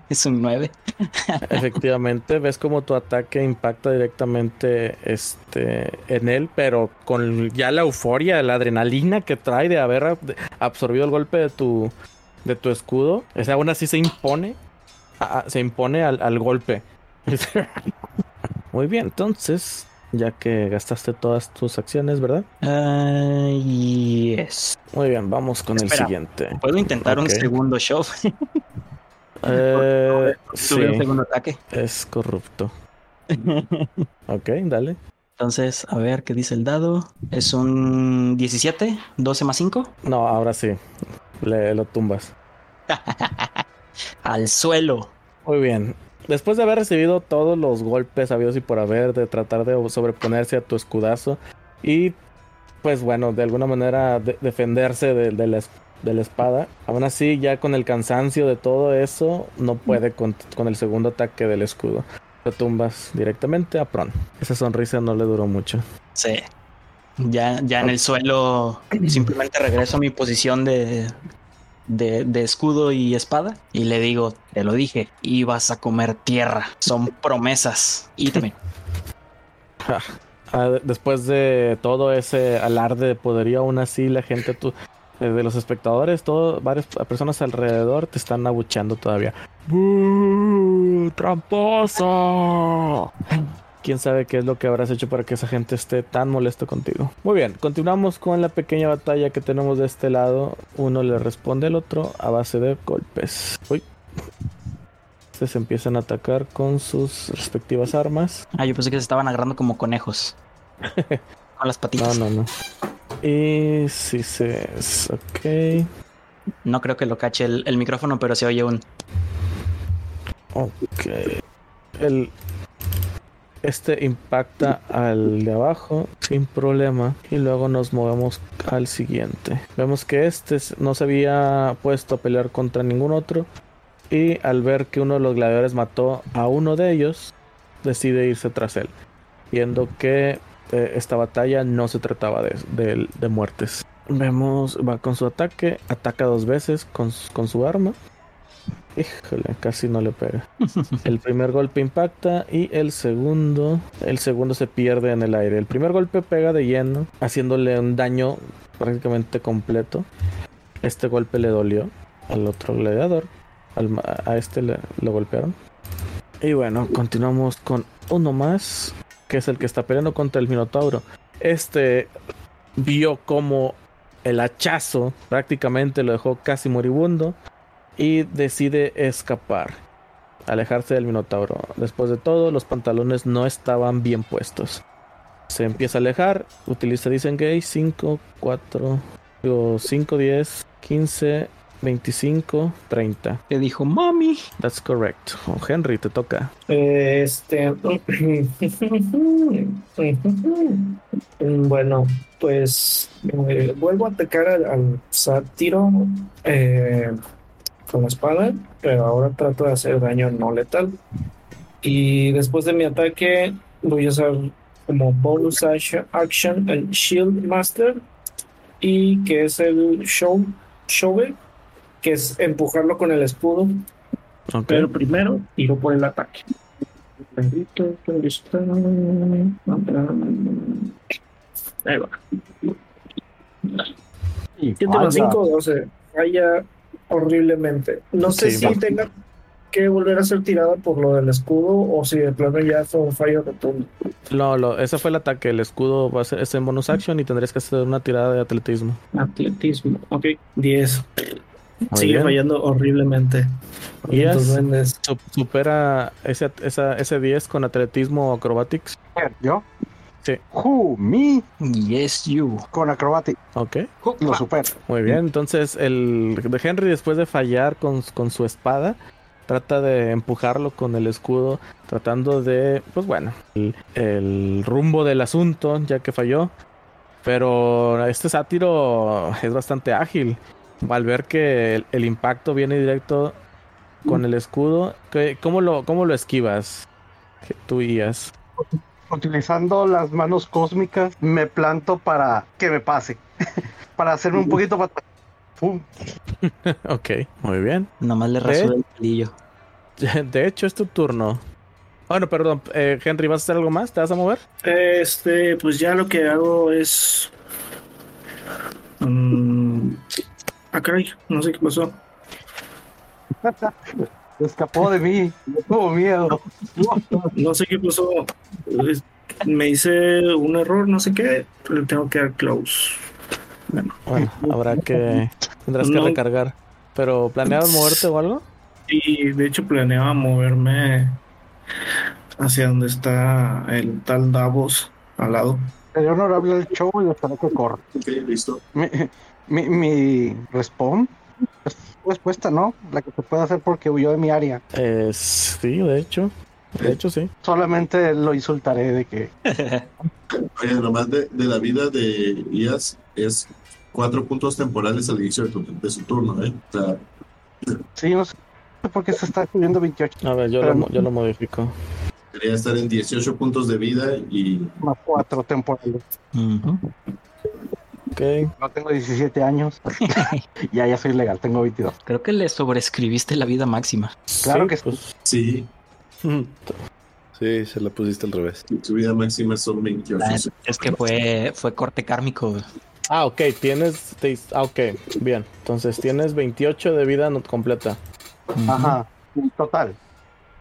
es un 9. *laughs* Efectivamente, ves como tu ataque impacta directamente este, en él, pero con ya la euforia, la adrenalina que trae de haber ab- absorbido el golpe de tu, de tu escudo, o sea, aún así se impone, a- se impone al, al golpe. Muy bien, entonces, ya que gastaste todas tus acciones, ¿verdad? Yes. Muy bien, vamos con el siguiente. Puedo intentar un segundo show. *laughs* Eh, un sí, segundo ataque. es corrupto. *laughs* Ok, dale. Entonces, a ver qué dice el dado. Es un 17, 12 más 5. No, ahora sí. Le lo tumbas. *laughs* Al suelo. Muy bien. Después de haber recibido todos los golpes habidos y por haber, de tratar de sobreponerse a tu escudazo y, pues bueno, de alguna manera de- defenderse de, de la, de la espada, aún así, ya con el cansancio de todo eso, no puede con, con el segundo ataque del escudo. Lo tumbas directamente a Pron. Esa sonrisa no le duró mucho. Sí. Ya, ya en el suelo simplemente regreso a mi posición de, de, de escudo y espada y le digo, te lo dije, ibas a comer tierra. Son *laughs* promesas. Y también. *laughs* Ah, de- después de todo ese alarde de poderío, aún así la gente, tú, eh, de los espectadores, todo, varias personas alrededor te están abucheando todavía. ¡Bú! ¡Tramposo! Quién sabe qué es lo que habrás hecho para que esa gente esté tan molesto contigo. Muy bien, continuamos con la pequeña batalla que tenemos de este lado. Uno le responde al otro a base de golpes. Uy. Se empiezan a atacar con sus respectivas armas. Ah, yo pensé que se estaban agarrando como conejos. *laughs* Con las patitas. No, no, no. Y si se. es- Ok. No creo que lo cache el, el micrófono, pero se oye un. Ok. El. Este impacta al de abajo sin problema. Y luego nos movemos al siguiente. Vemos que este no se había puesto a pelear contra ningún otro. Y al ver que uno de los gladiadores mató a uno de ellos, decide irse tras él. Viendo que eh, esta batalla no se trataba de, de- muertes. Vemos, va con su ataque, ataca dos veces con, con su arma. Híjole, casi no le pega. *laughs* El primer golpe impacta y el segundo, el segundo se pierde en el aire. El primer golpe pega de lleno, haciéndole un daño prácticamente completo. Este golpe le dolió al otro gladiador. Al a este le, lo golpearon. Y bueno, continuamos con uno más, que es el que está peleando contra el Minotauro. Este vio como el hachazo prácticamente lo dejó casi moribundo y decide escapar, alejarse del Minotauro. Después de todo, los pantalones no estaban bien puestos. Se empieza a alejar, utiliza disengage 5, 4, 5, 10, 15, 25, 30. Que dijo, mami. That's correct. Oh, Henry, te toca. Este. *laughs* Bueno, pues eh, vuelvo a atacar al, al sátiro eh, con la espada, pero ahora trato de hacer daño no letal. Y después de mi ataque, voy a usar como bonus action, action el Shield Master y que es el show, shove, que es empujarlo con el escudo Ok. pero primero tiro por el ataque. Bendito, ¿dónde está? Ahí va. 7 más 5, 12. Falla horriblemente. No sé Sí, si va. tenga que volver a ser tirada por lo del escudo o si de plano ya fue un fallo rotundo. No, lo, ese fue el ataque. El escudo va a ser es en bonus action y tendrías que hacer una tirada de atletismo. Atletismo. Ok. 10. Sigue bien. fallando horriblemente. Y Los es- duendes. Su- supera ese, esa, ese 10 con atletismo o acrobatics. ¿Yo? Sí. Who, me, Yes, you. con acrobatic. Ok. Lo supero. Muy bien, entonces el de Henry después de fallar con, con su espada, trata de empujarlo con el escudo, tratando de, pues bueno, el, el rumbo del asunto, ya que falló. Pero este sátiro es bastante ágil. Al ver que el, el impacto viene directo con el escudo, ¿qué- ¿cómo lo, cómo lo esquivas? Que Tú Ias. Utilizando las manos cósmicas, me planto para que me pase. *laughs* para hacerme un poquito para. Pum. *laughs* ok, muy bien. Nomás le rasura el pelillo. *laughs* De hecho, es tu turno. Bueno, perdón, eh, Henry, ¿vas a hacer algo más? ¿Te vas a mover? Este, pues ya lo que hago es. Mm, ah, caray, no sé qué pasó. Escapó de mí. No tuvo miedo. No sé qué pasó. Me hice un error, no sé qué. Le tengo que dar close. Bueno, habrá que. Tendrás que recargar. ¿Pero planeabas moverte o algo? Y de hecho planeaba moverme hacia donde está el tal Davos al lado. Sería honorable el show y esperar que corra. Ok, listo. Mi, mi, mi respawn es respuesta, ¿no? La que se puede hacer porque huyó de mi área. Eh, sí, de hecho. De hecho, sí. Solamente lo insultaré de que *laughs* Oye, nomás de, de la vida de Ias es cuatro puntos temporales al inicio de, tu- de su turno, ¿eh? O sea, sí, no sé por qué se está subiendo 28 A ver, yo, Pero lo, yo lo modifico. debería estar en 18 puntos de vida y más 4 temporales. Ujú. Ok. No tengo 17 años. *laughs* *laughs* ya, ya soy legal, tengo 22. Creo que le sobreescribiste la vida máxima. Claro Sí, que sí. pues, sí, *laughs* Sí, se la pusiste al revés. su vida máxima son 28. Ah. Es que fue, fue corte kármico. Ah, ok, tienes. te- ah, ok, bien. Entonces tienes 28 de vida no- completa. Ajá. Total.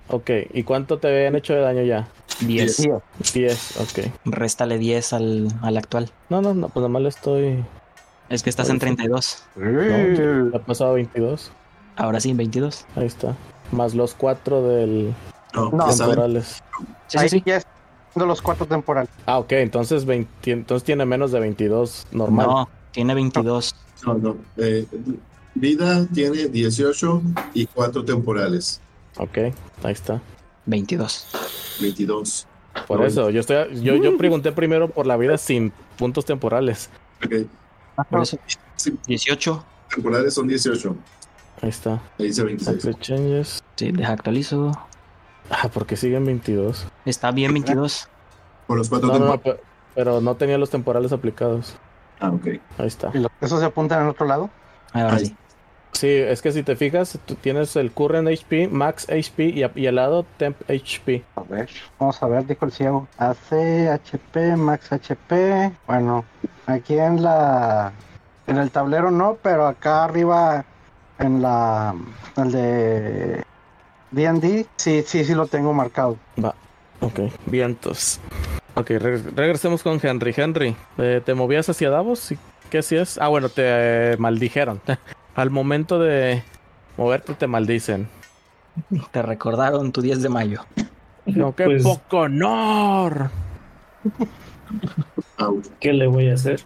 Ok, ¿y cuánto te habían hecho de daño ya? 10. Sí, 10, ok. Réstale 10 al, al actual. No, no, no, pues nada más le estoy. Es que estás en 32. No, ha pasado 22. Ahora sí, 22. Ahí está. Más los 4 del No, temporales. Sí, Ahí sí, sí. es de los cuatro temporales. Ah, ok, entonces, 20, entonces tiene menos de 22 normal. No, tiene 22. no, no. Eh, vida tiene 18 y cuatro temporales. Ok, ahí está. 22. 22. Por No, eso, yo estoy yo, yo pregunté primero por la vida sin puntos temporales. ok. Por eso, Sí, 18. temporales son 18. Ahí está. Ahí dice 26. Active changes. Sí, deja actualizo. Ah, porque siguen 22. Está bien 22. Por los cuatro No, no, no, temporales. pe- pero no tenía los temporales aplicados. Ah, ok. Ahí está. ¿Y lo- ¿Eso se apunta en el otro lado? Ahora Ahí. sí. Sí, es que si te fijas, tú tienes el current HP, max HP y, al lado temp HP. A ver, vamos a ver, dijo el ciego. AC, HP, Max HP. Bueno, aquí en la. En el tablero no, pero acá arriba en la. El de. DD, sí, sí, sí lo tengo marcado. Va. Ok, vientos. Ok, re- regresemos con Henry. Henry, eh, ¿te movías hacia Davos? ¿Y ¿Qué hacías? Ah, bueno, te eh, maldijeron. *laughs* Al momento de moverte te maldicen. Te recordaron tu 10 de mayo. No, qué Pues- poco honor. ¿Qué le voy a hacer?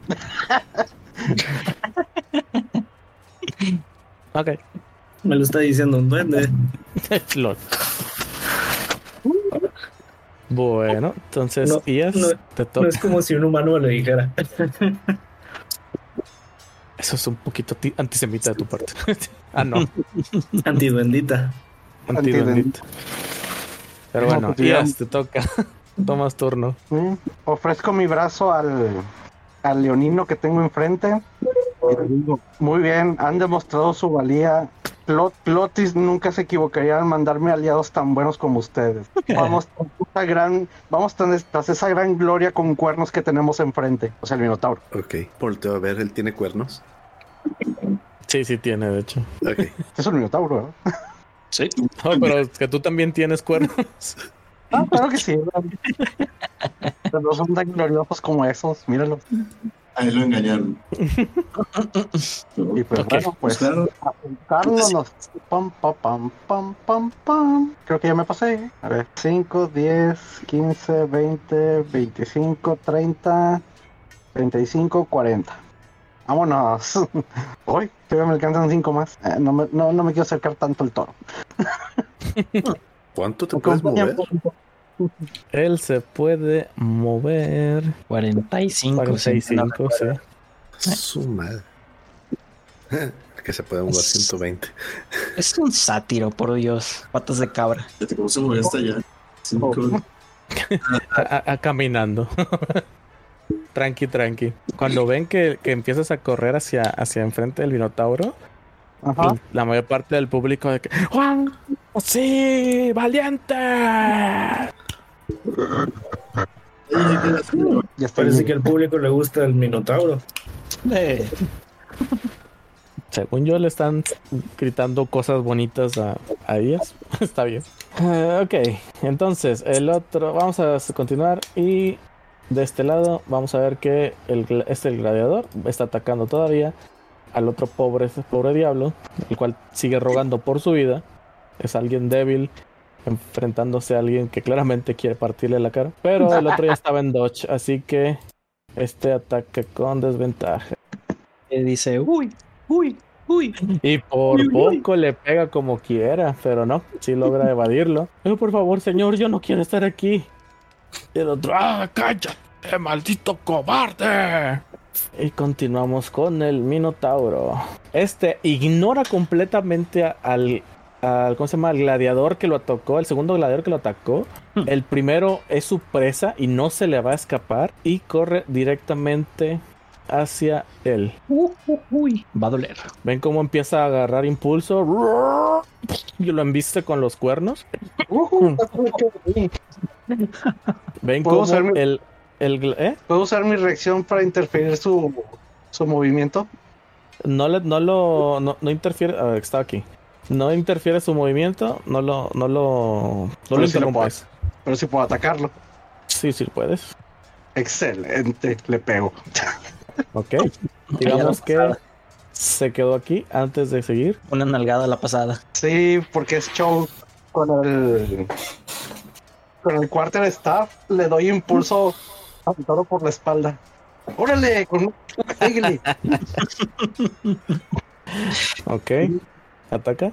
Ok. Me lo está diciendo un duende. *laughs* Bueno, entonces, No, Ias, no, te No toca. es como si un humano me lo dijera. *laughs* Eso es un poquito ti- antisemita de tu parte. *laughs* ah, no, *laughs* Antiduendita. antiduendita. Pero No, bueno, pues, digamos- Ias, te toca. *laughs* Tomas turno. Ofrezco mi brazo al, al leonino que tengo enfrente. Digo, muy bien, han demostrado su valía. Plot, Plotis nunca se equivocaría al mandarme aliados tan buenos como ustedes. Vamos tras esa gran, vamos tras esa gran gloria con cuernos que tenemos enfrente. O sea, el Minotauro. Ok. Volteo a ver, él tiene cuernos. Sí, sí tiene, de hecho. Ok. Este *laughs* es el Minotauro, ¿verdad? Sí. No, pero es que tú también tienes cuernos. Ah, claro que sí. ¿verdad? Pero no son tan gloriosos como esos, míralos. Ahí lo engañaron. Y pues Ok, bueno, pues claro. apuntarnos los pam pam pam pam pam pam. Creo que ya me pasé. A ver, 5, 10, 15, 20, 25, 30, 35, 40. Vámonos. *laughs* Hoy todavía me alcanzan 5 más. Eh, no, me, no, no me quiero acercar tanto el toro. *laughs* ¿Cuánto te puedes mover? Él se puede mover 45. 45, sí. Su madre. *laughs* Que se puede mover 120. Es un sátiro, por Dios. Patas de cabra. Cómo se movió hasta allá. Cinco. A- a- a- caminando. Tranqui, tranqui. Cuando ven que, que empiezas a correr hacia, hacia enfrente del Minotauro, Ajá. la mayor parte del público de que ¡Juan! ¡Sí! ¡Valiente! Ya Parece bien. que al público le gusta el Minotauro. Eh, Según yo, le están gritando cosas bonitas a, a ellas. *laughs* Está bien. Ah, ok, entonces el otro, vamos a continuar y de este lado vamos a ver que el, este el gladiador está atacando todavía al otro pobre, pobre diablo, el cual sigue rogando por su vida. Es alguien débil enfrentándose a alguien que claramente quiere partirle la cara. Pero el otro ya estaba en dodge, así que este ataque con desventaja. eh, dice, uy, uy, uy. Y por Uy, uy, uy. poco le pega como quiera, pero no, sí logra evadirlo. Eh, por favor, señor, yo no quiero estar aquí. Y el otro, ¡ah, cállate, maldito cobarde! Y continuamos con el Minotauro. Este ignora completamente al, al, ¿cómo se llama? Al gladiador que lo atacó, el segundo gladiador que lo atacó. El primero es su presa y no se le va a escapar y corre directamente hacia él. Uh, uh, uy. Va a doler. Ven cómo empieza a agarrar impulso. Y lo embiste con los cuernos. Ujú. *laughs* Ven ¿Puedo cómo usar mi- el, el gl- ¿eh? ¿Puedo usar mi reacción para interferir su, su movimiento? No le, no lo, no, no interfiere. A ver, está aquí. No interfiere su movimiento. No lo, no lo, no Pero lo lo interrumpes. Pero sí puedo atacarlo. Sí, sí puedes. Excelente, le pego. *laughs* Ok. Digamos que se quedó aquí antes de seguir. Una nalgada a la pasada. Sí, porque es show con el con el quarter staff le doy impulso a toro por la espalda. ¡Órale! Con... pégale. Ok. Ataca.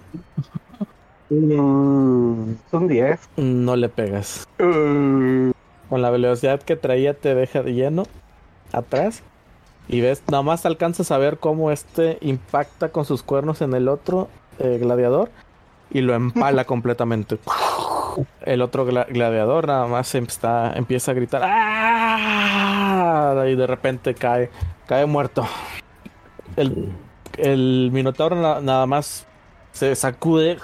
Mm, son 10. No le pegas. Uh, Con la velocidad que traía te deja de lleno atrás. Y ves, nada más alcanzas a ver cómo este impacta con sus cuernos en el otro eh, gladiador y lo empala *laughs* completamente. El otro gla- gladiador nada más em- está, empieza a gritar ¡Ah! y de repente cae, cae muerto. El, el minotauro na- nada más se sacude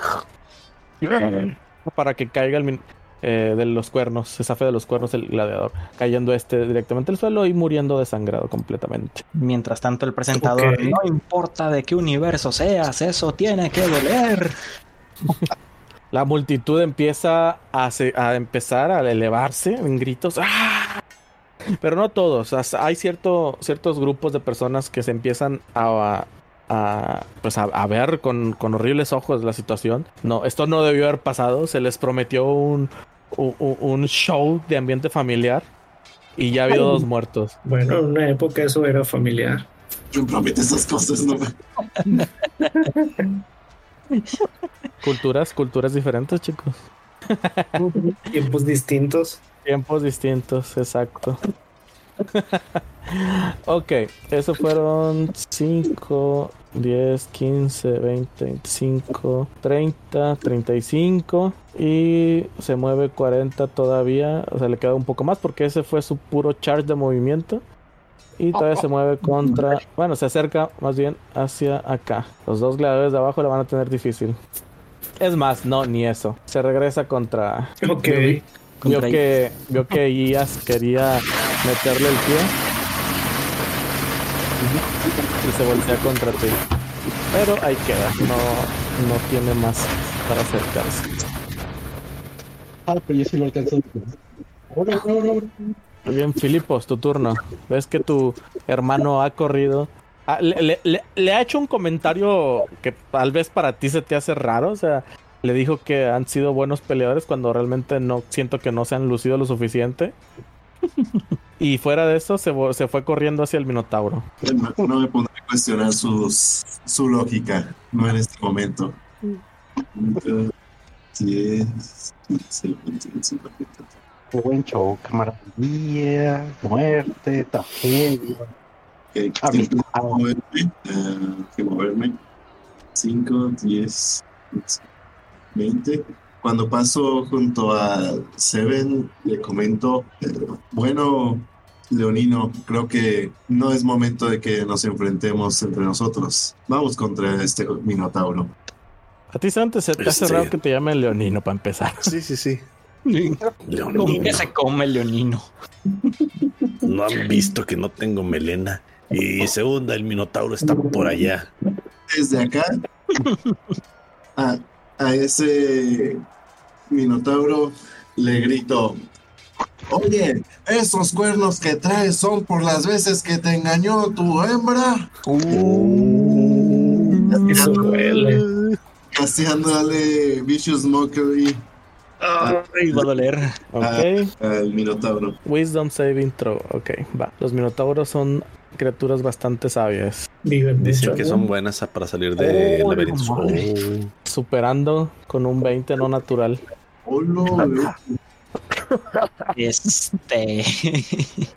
para que caiga el min- eh, de los cuernos, se zafe de los cuernos el gladiador, cayendo este directamente al suelo y muriendo desangrado completamente. Mientras tanto, el presentador, no importa de qué universo seas, eso tiene que doler. La multitud empieza a, se- a empezar a elevarse en gritos. ¡Ah! Pero no todos. hay cierto, ciertos grupos de personas que se empiezan a, a, pues a, a ver con, con horribles ojos la situación. No, esto no debió haber pasado. Se les prometió un, un, un show de ambiente familiar. Y ya ha habido dos muertos. Bueno, en una época eso era familiar. Yo prometo esas cosas, no *laughs* Culturas, culturas diferentes, chicos. *laughs* Tiempos distintos. Tiempos distintos, exacto. *laughs* ok, eso fueron 5, 10, 15, 20, 25, 30, 35 y se mueve 40 todavía. O sea, le queda un poco más porque ese fue su puro charge de movimiento. Y todavía se mueve *laughs* contra. Bueno, se acerca más bien hacia acá. Los dos gladiadores de abajo le van a tener difícil. Es más, no, ni eso. Se regresa contra. Ok. Vio que, vio que Ias quería meterle el pie. Y se voltea contra ti. Pero ahí queda. No, no tiene más para acercarse. ah, pero yo sí lo alcanzo. Órale, órale, órale. Muy bien, Filipos, tu turno. Ves que tu hermano ha corrido. Ah, le, le- le- le ha hecho un comentario que tal vez para ti se te hace raro. O sea, le dijo que han sido buenos peleadores cuando realmente no siento que no se han lucido lo suficiente. y fuera de eso, se, fue corriendo hacia el Minotauro. No me pondré a cuestionar sus, su lógica, no en este momento. 10, 15, 20, 25, 30. Buen show, qué maravilla, muerte, tragedia. Que eh, que moverme. 5, 10, 15, 20. Cuando paso junto a Seven, le comento, eh, bueno, Leonino, creo que no es momento de que nos enfrentemos entre nosotros. Vamos contra este Minotauro. A ti, antes se te hace Este- raro que te llame Leonino para empezar. Sí, sí, sí. ¿Con qué se come el leonino? No han visto que no tengo melena. Y segunda, el Minotauro está por allá. Desde acá, a, a ese Minotauro le grito, oye, esos cuernos que traes son por las veces que te engañó tu hembra. Eso duele. Casteándole Vicious Mockery Ay, va a doler. Ok. al Minotauro. Wisdom saving throw. Ok, va. Los minotauros son criaturas bastante sabias. Viven Dicen que son buenas para salir de Oh, laberintos. Oh. Superando con un 20 no natural. Hola, *laughs* Este.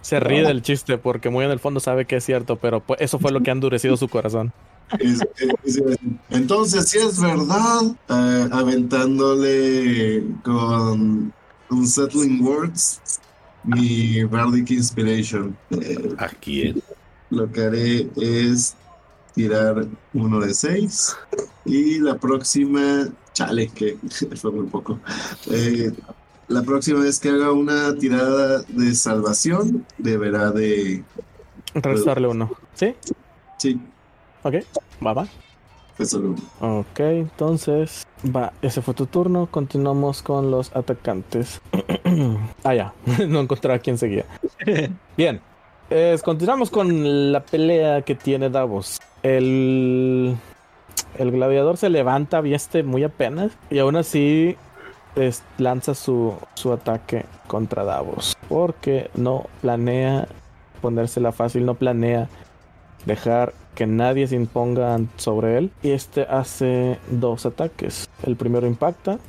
Se ríe del chiste porque muy en el fondo sabe que es cierto, pero pues, eso fue lo que ha endurecido su corazón. Es- es- es- entonces, si es verdad, eh, aventándole con un Settling Words mi Bardic Inspiration. Eh, ¿A quién? lo que haré es tirar uno de seis y la próxima, chale, que *laughs* fue muy poco. Eh, la próxima vez que haga una tirada de salvación, deberá de. Restarle uno. ¿Sí? Sí, Ok. Va, va. Ok, entonces. Va, ese fue tu turno. Continuamos con los atacantes. *clears throat* ah, ya. *laughs* no encontraba quién seguía. *laughs* Bien. Continuamos con la pelea que tiene Davos. El. El gladiador se levanta, vieste muy apenas. Y aún así. es- lanza su, su ataque contra Davos. Porque no planea ponérsela fácil, no planea dejar que nadie se imponga sobre él. Y este hace dos ataques. El primero impacta,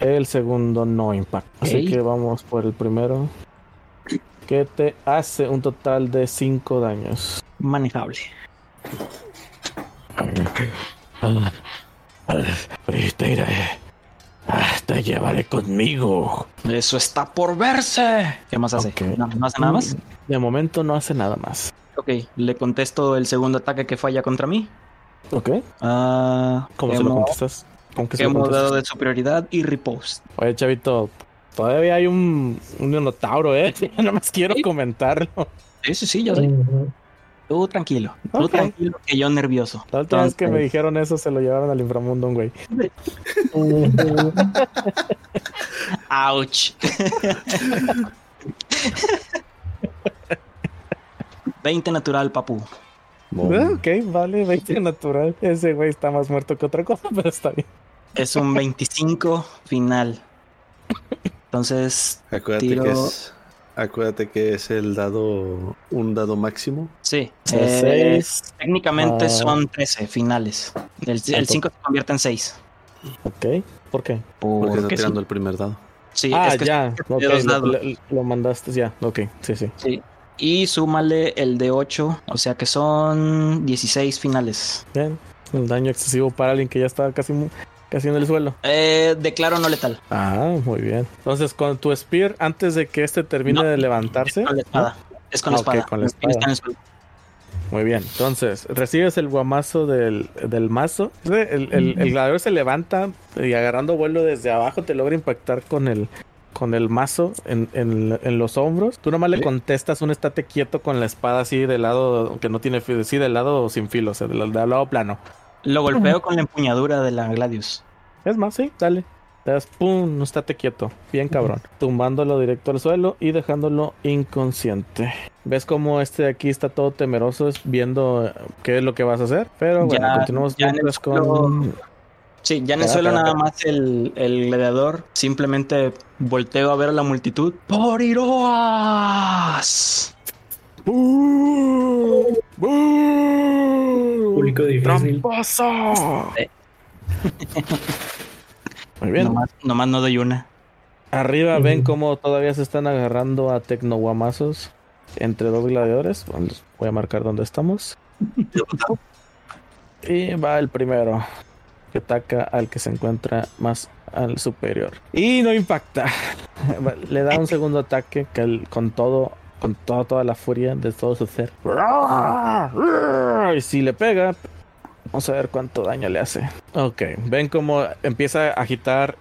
el segundo no impacta. Así que vamos por el primero. Que te hace un total de 5 daños. Manejable. Te. Te llevaré conmigo. Eso está por verse. ¿Qué más hace? Ok. ¿No, no hace nada más? De momento no hace nada más. Ok, le contesto el segundo ataque que falla contra mí. ¿Ok? Ah, ¿Cómo se lo contestas? ¿Con qué se lo hemos contestas? dado de superioridad y riposte. Oye, chavito, todavía hay un, un minotauro, ¿eh? *laughs* Nada más quiero Sí. comentarlo. Sí, sí, sí, yo sé. Tú tranquilo. Tú tranquilo que yo nervioso. La última vez que me dijeron eso se lo llevaron al inframundo, un güey. Ouch. *laughs* 20 natural, papu. Ah, ok, vale, 20 natural. Ese güey está más muerto que otra cosa, *laughs* pero está bien. Es un 25 final. Entonces, Acuérdate Tiro- que es. Acuérdate que es el dado. Un dado máximo. sí. Eh, seis. técnicamente Ah. son 13 finales. El, el 5 se convierte en 6. Ok, ¿por qué? Porque está Porque sí. tirando el primer dado. Sí, ah, es que ya. son ok, de dos lo, dados. lo- lo mandaste, ya. Ok, sí, sí. Sí. Y súmale el de 8, o sea que son 16 finales. Bien. Un daño excesivo para alguien que ya estaba casi, casi en el suelo. Eh, declaro no letal. Ah, muy bien. Entonces, con tu spear, antes de que este termine No, de levantarse. Es con la espada. Es con la espada. con la está espada. en el suelo. Muy bien, entonces recibes el guamazo del, del mazo. El, el, el gladiador se levanta y agarrando vuelo desde abajo te logra impactar con el, con el mazo en, en- en los hombros. Tú nomás le contestas un estate quieto con la espada así del lado que no tiene filo, sí, del lado sin filo, o sea, del, del lado plano. Lo golpeo con la empuñadura de la Gladius. Es más, sí, dale. Le das pum, no estate quieto, bien cabrón, tumbándolo directo al suelo y dejándolo inconsciente. ¿Ves cómo este de aquí está todo temeroso es viendo eh, qué es lo que vas a hacer? Pero bueno, Ya- continuamos ya con Sí, ya en el Espera, suelo nada más el, el gladiador. Simplemente volteo a ver a la multitud. ¡Por Iroas! Público difícil. ¡Tramposo! Eh. *laughs* Muy bien. Nomás, nomás no doy una. Arriba ven cómo todavía se están agarrando a tecnoguamazos entre dos gladiadores. Bueno, les voy a marcar dónde estamos. *laughs* Y va el primero. Que ataca al que se encuentra más al superior. Y no impacta. *laughs* Le da un segundo ataque que con todo. Con toda, toda la furia de todo su ser. Y si le pega. Vamos a ver cuánto daño le hace. Ok. Ven cómo empieza a agitar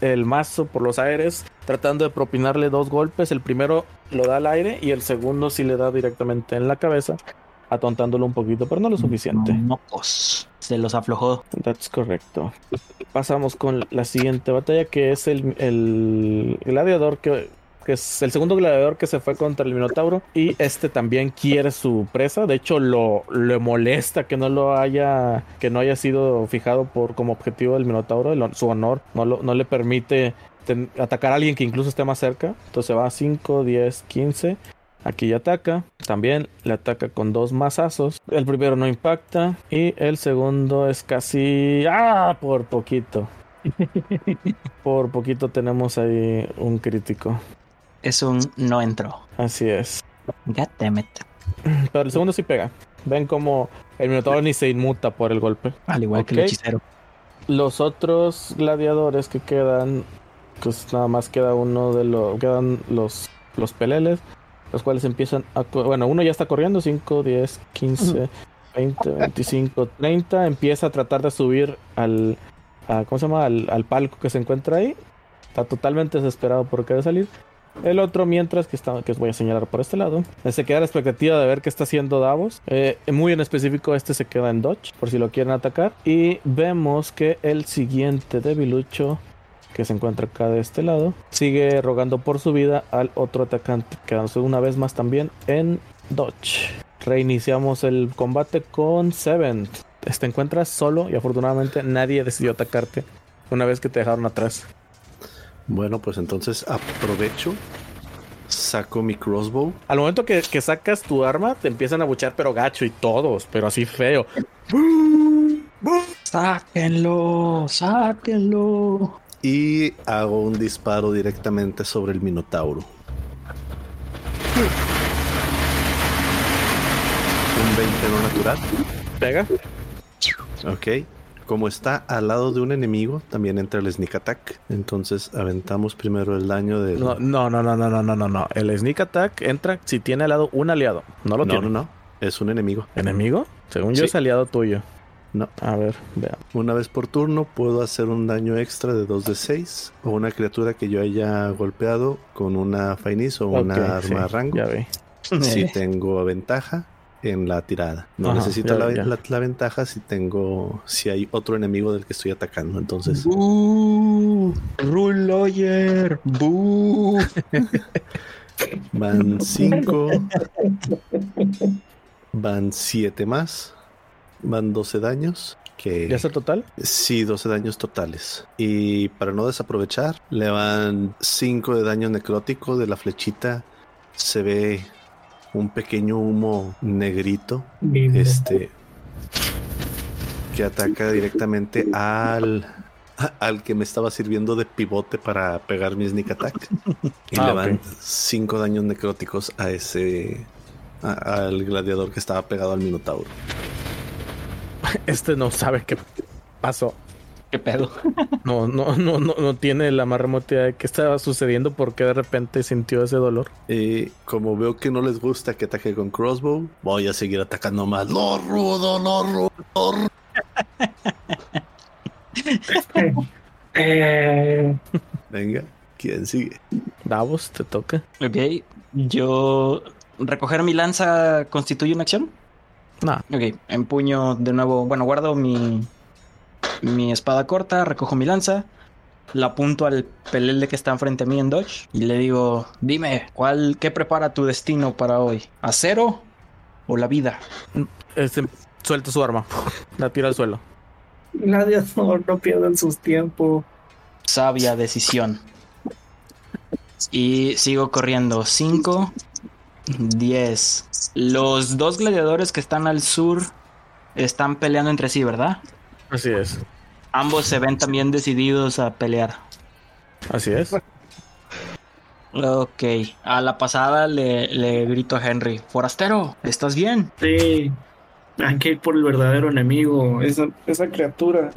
el mazo por los aires, tratando de propinarle dos golpes. El primero lo da al aire y el segundo sí le da directamente en la cabeza, atontándolo un poquito, pero no lo suficiente. Mocos. Se los aflojó. That's correcto. Pasamos con la siguiente batalla, que es el, el gladiador que, que es el segundo gladiador que se fue contra el Minotauro. Y este también quiere su presa. De hecho, lo, le molesta que no lo haya, que no haya sido fijado por como objetivo del Minotauro. El- su honor no, lo- no le permite ten- atacar a alguien que incluso esté más cerca. Entonces va a 5, 10, 15. Aquí ya ataca. También le ataca con dos mazazos. El primero no impacta. Y el segundo es casi. ¡Ah! Por poquito. *laughs* Por poquito tenemos ahí un crítico. Es un no entró. Así es. God damn it. Pero el segundo sí pega. Ven como el Minotauro ni se inmuta por el golpe. Al igual que el hechicero. Los otros gladiadores que quedan, pues nada más queda uno de los, quedan los, los peleles, los cuales empiezan a, bueno, uno ya está corriendo, 5, 10, 15, 20, 25, 30, empieza a tratar de subir al, a- ¿cómo se llama? Al, al palco que se encuentra ahí, está totalmente desesperado por querer salir. El otro, mientras que está, que os voy a señalar por este lado, se queda a la expectativa de ver qué está haciendo Davos. Eh, muy en específico, este se queda en Dodge, por si lo quieren atacar. Y vemos que el siguiente debilucho, que se encuentra acá de este lado, sigue rogando por su vida al otro atacante, quedándose una vez más también en Dodge. Reiniciamos el combate con Seven. Te encuentras solo y afortunadamente nadie decidió atacarte una vez que te dejaron atrás. Bueno, pues entonces aprovecho, saco mi crossbow. Al momento que, que sacas tu arma, te empiezan a buchar, pero gacho y todos, pero así feo. Sáquenlo, sáquenlo y hago un disparo directamente sobre el Minotauro. Un 20 no natural. Pega. Ok. Como está al lado de un enemigo, también entra el sneak attack. Entonces aventamos primero el daño de. No, no, no, no, no, no, no, no. El sneak attack entra si tiene al lado un aliado. No lo no, tiene. No, no, no. Es un enemigo. ¿Enemigo? Según yo es aliado tuyo. No. A ver, veamos. Una vez por turno puedo hacer un daño extra de 2 de 6 o una criatura que yo haya golpeado con una fainiz o una arma sí, de rango. Ya si tengo ventaja en la tirada. No Ajá, necesito ya, la, ya. la- la ventaja si tengo, si hay otro enemigo del que estoy atacando. Entonces. Rule lawyer. Van 5, van 7 más, van 12 daños. Que ¿Ya es el total? sí, 12 daños totales. Y para no desaprovechar, le van 5 de daño necrótico de la flechita. Se ve un pequeño humo negrito este que ataca directamente al al que me estaba sirviendo de pivote para pegar mi sneak attack y *laughs* Ah, le van ok. cinco daños necróticos a ese a- al gladiador que estaba pegado al minotauro *laughs* Este no sabe qué pasó. ¿Qué pedo? No, no, no, no, no tiene la más remota idea de qué estaba sucediendo, porque de repente sintió ese dolor. y como veo que no les gusta que ataque con crossbow voy a seguir atacando más lo rudo lo rudo lo rudo. *laughs* Eh, venga quién sigue Davos, te toca. Ok. Yo. ¿Recoger mi lanza constituye una acción? No. Ok. Empuño de nuevo. Bueno, guardo mi. Mi espada corta, recojo mi lanza. la apunto al pelele que está enfrente a mí en Dodge y le digo, dime, ¿cuál, ¿qué prepara tu destino para hoy? ¿Acero o la vida? Este, suelta su arma. *laughs* La tira al suelo. Gladiador, no pierdan sus tiempos. Sabia decisión. Y sigo corriendo. 5, 10. Los dos gladiadores que están al sur están peleando entre sí, ¿verdad? Así es. Ambos se ven también decididos a pelear. Así es. Ok, a la pasada le, le grito a Henry, Forastero, ¿estás bien? Sí. Hay que ir por el verdadero enemigo. Esa, esa criatura.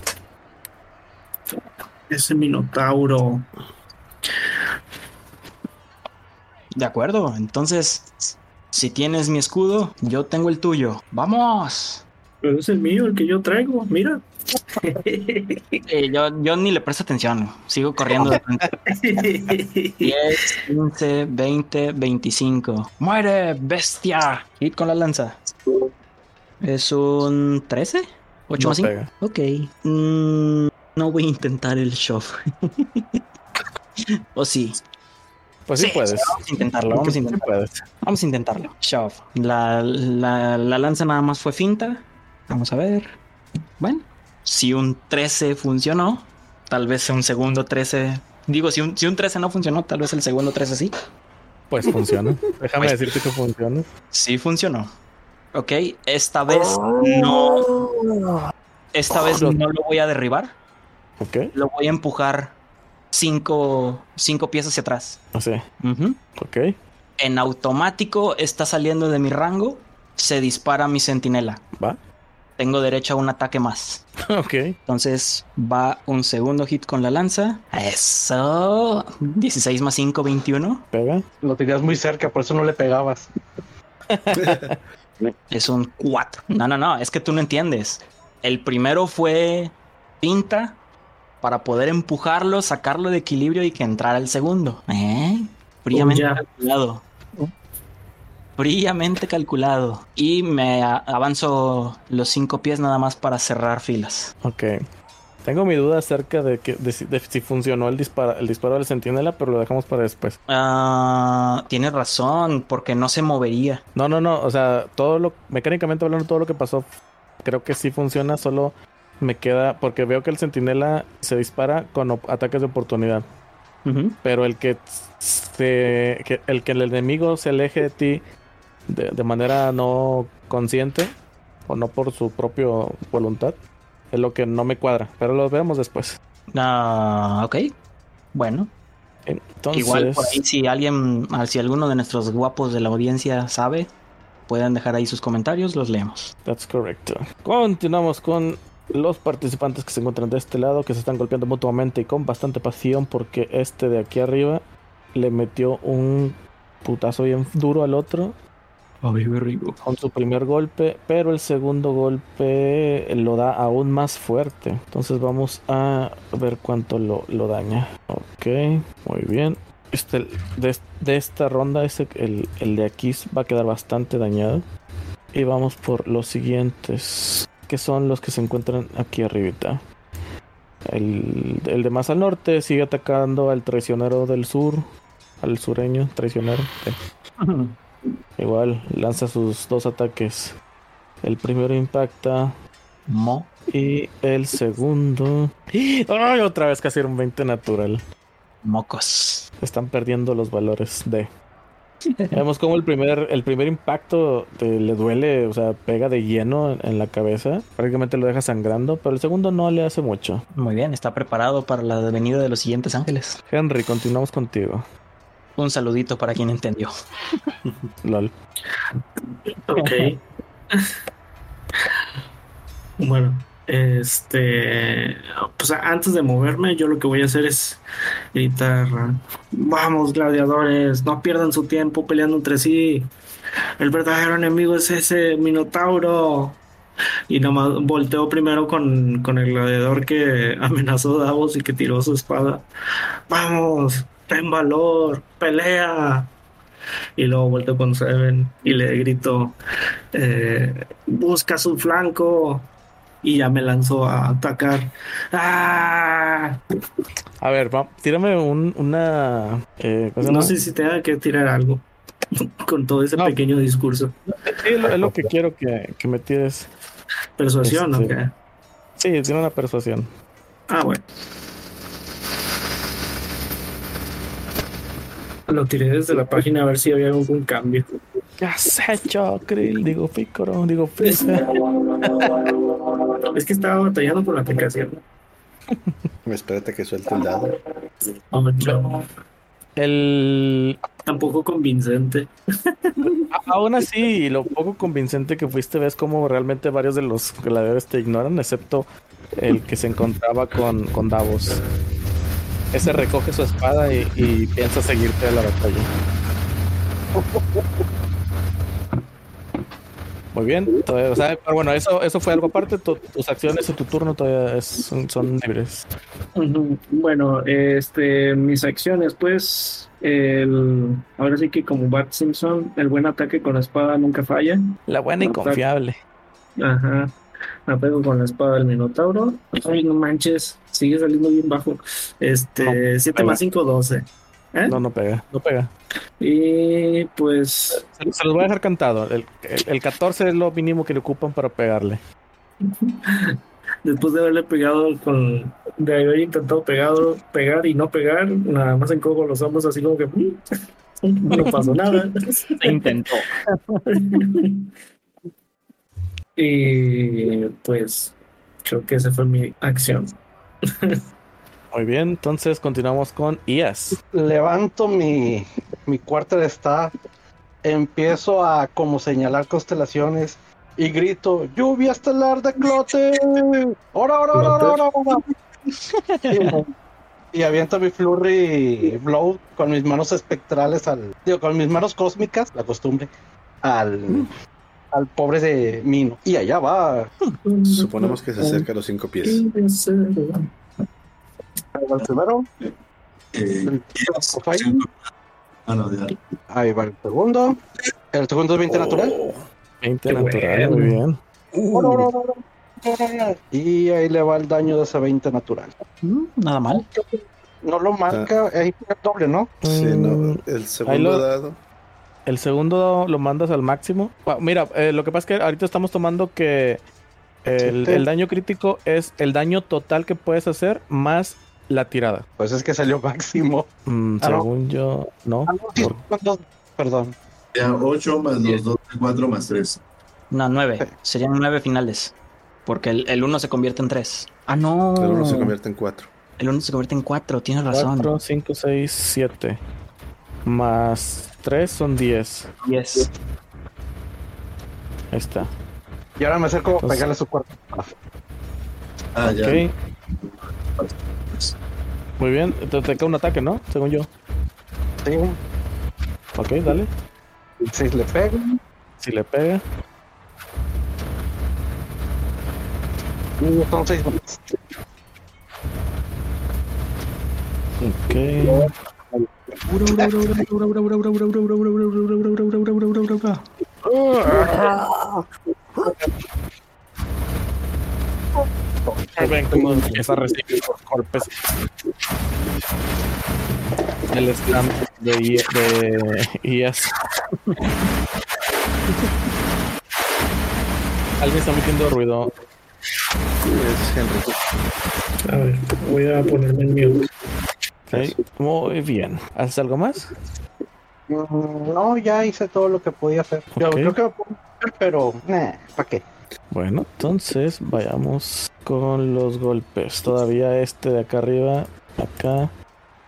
Ese minotauro. De acuerdo, entonces, si tienes mi escudo, yo tengo el tuyo. ¡Vamos! Pero es el mío, el que yo traigo. Mira. *laughs* Eh, yo, yo ni le presto atención, sigo corriendo. de frente. 10, 15, 20, 25. ¡Muere, bestia! Hit con la lanza. ¿Es un 13? ¿8 No más 5? pega. Ok. Mm, no voy a intentar el shove. *laughs* ¿O sí? Pues sí, Sí, puedes. Vamos a intentarlo, vamos a intentarlo. puedes. Vamos a intentarlo. Shove. La, la, la lanza nada más fue finta. Vamos a ver. Bueno, si un 13 funcionó, tal vez un segundo 13. Digo, si un, si un 13 no funcionó, tal vez el segundo 13 sí. Pues funciona. *laughs* Déjame Pues- decirte que funciona. Sí funcionó. Ok, esta vez no. Esta vez no lo voy a derribar. Ok. Lo voy a empujar cinco, cinco pies hacia atrás. Así. Ujú. Ok. En automático está saliendo de mi rango. Se dispara mi centinela. Va. Tengo derecho a un ataque más. *laughs* Ok. Entonces va un segundo hit con la lanza. Eso. 16 más 5, 21. Pega. Lo tenías muy cerca, por eso no le pegabas. *laughs* Es un 4. No, no, no. Es que tú no entiendes. El primero fue pinta para poder empujarlo, sacarlo de equilibrio y que entrara el segundo. ¿Eh? Fríamente Ya. calculado. Fríamente calculado. Y me avanzo los cinco pies nada más para cerrar filas. Ok. Tengo mi duda acerca de, que, de, si, de si funcionó el, dispara, el disparo del centinela, pero lo dejamos para después. Ah, tienes razón, porque no se movería. No, no, no. O sea, todo lo mecánicamente hablando, todo lo que pasó, creo que sí funciona. Solo me queda porque veo que el centinela se dispara con ataques de oportunidad. Pero el que se, que el que el enemigo se aleje de ti de, de manera no consciente o no por su propia voluntad es lo que no me cuadra. Pero lo vemos después. Ah, ok. Bueno, Entonces, igual por ahí si alguien, ah, si alguno de nuestros guapos de la audiencia sabe, pueden dejar ahí sus comentarios, los leemos. That's correcto. Continuamos con los participantes que se encuentran de este lado, que se están golpeando mutuamente y con bastante pasión, porque este de aquí arriba le metió un putazo bien duro al otro con su primer golpe, pero el segundo golpe lo da aún más fuerte. Entonces vamos a ver cuánto lo, lo daña. Ok, muy bien. Este, de, de esta ronda, ese, el, el de aquí va a quedar bastante dañado. Y vamos por los siguientes, que son los que se encuentran aquí arribita. El, el de más al norte sigue atacando al traicionero del sur, al sureño traicionero. Sí. Igual lanza sus dos ataques. El primero impacta Mo. y el segundo. ¡Ay! Otra vez casi era un 20 natural. Mocos. Están perdiendo los valores de. Vemos como el primer, el primer impacto te- le duele, o sea, pega de lleno en, en la cabeza. Prácticamente lo deja sangrando, pero el segundo no le hace mucho. Muy bien, está preparado para la venida de los siguientes ángeles. Henry, continuamos contigo. Un saludito para quien entendió. LOL. Ok. bueno, este. Pues antes de moverme, yo lo que voy a hacer es gritar: Vamos, gladiadores, no pierdan su tiempo peleando entre sí. El verdadero enemigo es ese Minotauro. Y nomás volteo primero con, con el gladiador que *laughs* amenazó a Davos y que tiró su espada. Vamos, ten valor, pelea. Y luego volteo con Seven y le grito, eh, busca su flanco. Y ya me lanzó a atacar. ¡Ah! A ver, va, tírame un, una. eh, ¿cómo se No sé si tenga que tirar algo *laughs* con todo ese No. pequeño discurso. Sí, es lo, es lo que quiero que, que me tires. Persuasión, ¿o Este- qué? Sí, tiene una persuasión. Ah, bueno. Lo tiré desde la página a ver si había algún cambio. ¿Qué has hecho, Krill? Digo, Pícoro, digo. *laughs* Es que estaba batallando con la aplicación. *laughs* Espérate que suelte el dado. Ocho. El. Tampoco convincente. Aún así, lo poco convincente que fuiste, ves como realmente varios de los gladiadores te ignoran, excepto el que se encontraba con, con Davos. Ese recoge su espada y, y piensa seguirte a la batalla. Muy bien, todavía- o sea, pero bueno, eso, eso fue algo aparte. tu- tus acciones y tu turno todavía es- son, son libres. Bueno, este, mis acciones, pues, el, ahora sí que como Bart Simpson, el buen ataque con la espada nunca falla. La buena y confiable. Ajá. Me pego con la espada del Minotauro. Ay, no manches, sigue saliendo bien bajo. Este, 7 más 5, 12. ¿Eh? No, no pega, no pega. Y pues, Se, se los voy a dejar cantado. El, el, el 14 es lo mínimo que le ocupan para pegarle. *laughs* después de haberle pegado con, de haber intentado pegado, pegar y no pegar, nada más encojo los hombros así como que "Mm, *laughs* no pasó nada. *laughs* Se intentó. y pues, creo que esa fue mi acción. Muy bien, entonces continuamos con IAS. Levanto mi, mi cuarto de staff, empiezo a como señalar constelaciones y grito, lluvia estelar de clote. ¡Ora, ora, ora, ora, ora, ora! Y, *laughs* y aviento mi flurry blow con mis manos espectrales al, digo, con mis manos cósmicas, la costumbre, al, al pobre de Mino. Y allá va. Suponemos que se acerca a los cinco pies. Ahí va el primero, Eh, Fire. ah, no, ya. ahí va el segundo. El segundo es 20 natural. 20 Qué natural, bueno. muy bien. Ora. Y ahí le va el daño de ese 20 natural. Mm, Nada mal. No lo marca, ahí fue el doble, ¿no? Sí, no. Mm, El ahí segundo lo- dado. El segundo lo mandas al máximo. Bueno, mira, eh, lo que pasa es que ahorita estamos tomando que el, el daño crítico es el daño total que puedes hacer más la tirada. Pues es que salió *laughs* máximo. Mm, Ah, no. según yo, no. Ah, no, sí, Por-. Perdón. Ya 8 más los 2 de 4 más 3. No, nueve. Serían nueve finales. Porque el, el uno se convierte en tres. Ah, no. Pero uno se convierte en cuatro. El uno se convierte en cuatro. Tienes razón. 4, 5, 6, 7. Más 3 son 10. Diez. Ahí está. Y ahora me acerco a pegarle su cuerpo. Ah, ya. Muy bien. Entonces te queda un ataque, ¿no? Según yo. Sí, Ok, dale. si le pego. Si le pega. y Son seis más. Ok. Ven cómo empieza a recibir los golpes. El stand de, I- de IAS. Alguien está metiendo ruido. Es Henry. A ver, voy a ponerme en mute. Ok, Muy bien. ¿Haces algo más? Mm, No, ya hice todo lo que podía hacer. Yo creo que lo puedo hacer, pero, nah, ¿para qué? Bueno, entonces vayamos con los golpes. Todavía este de acá arriba, acá,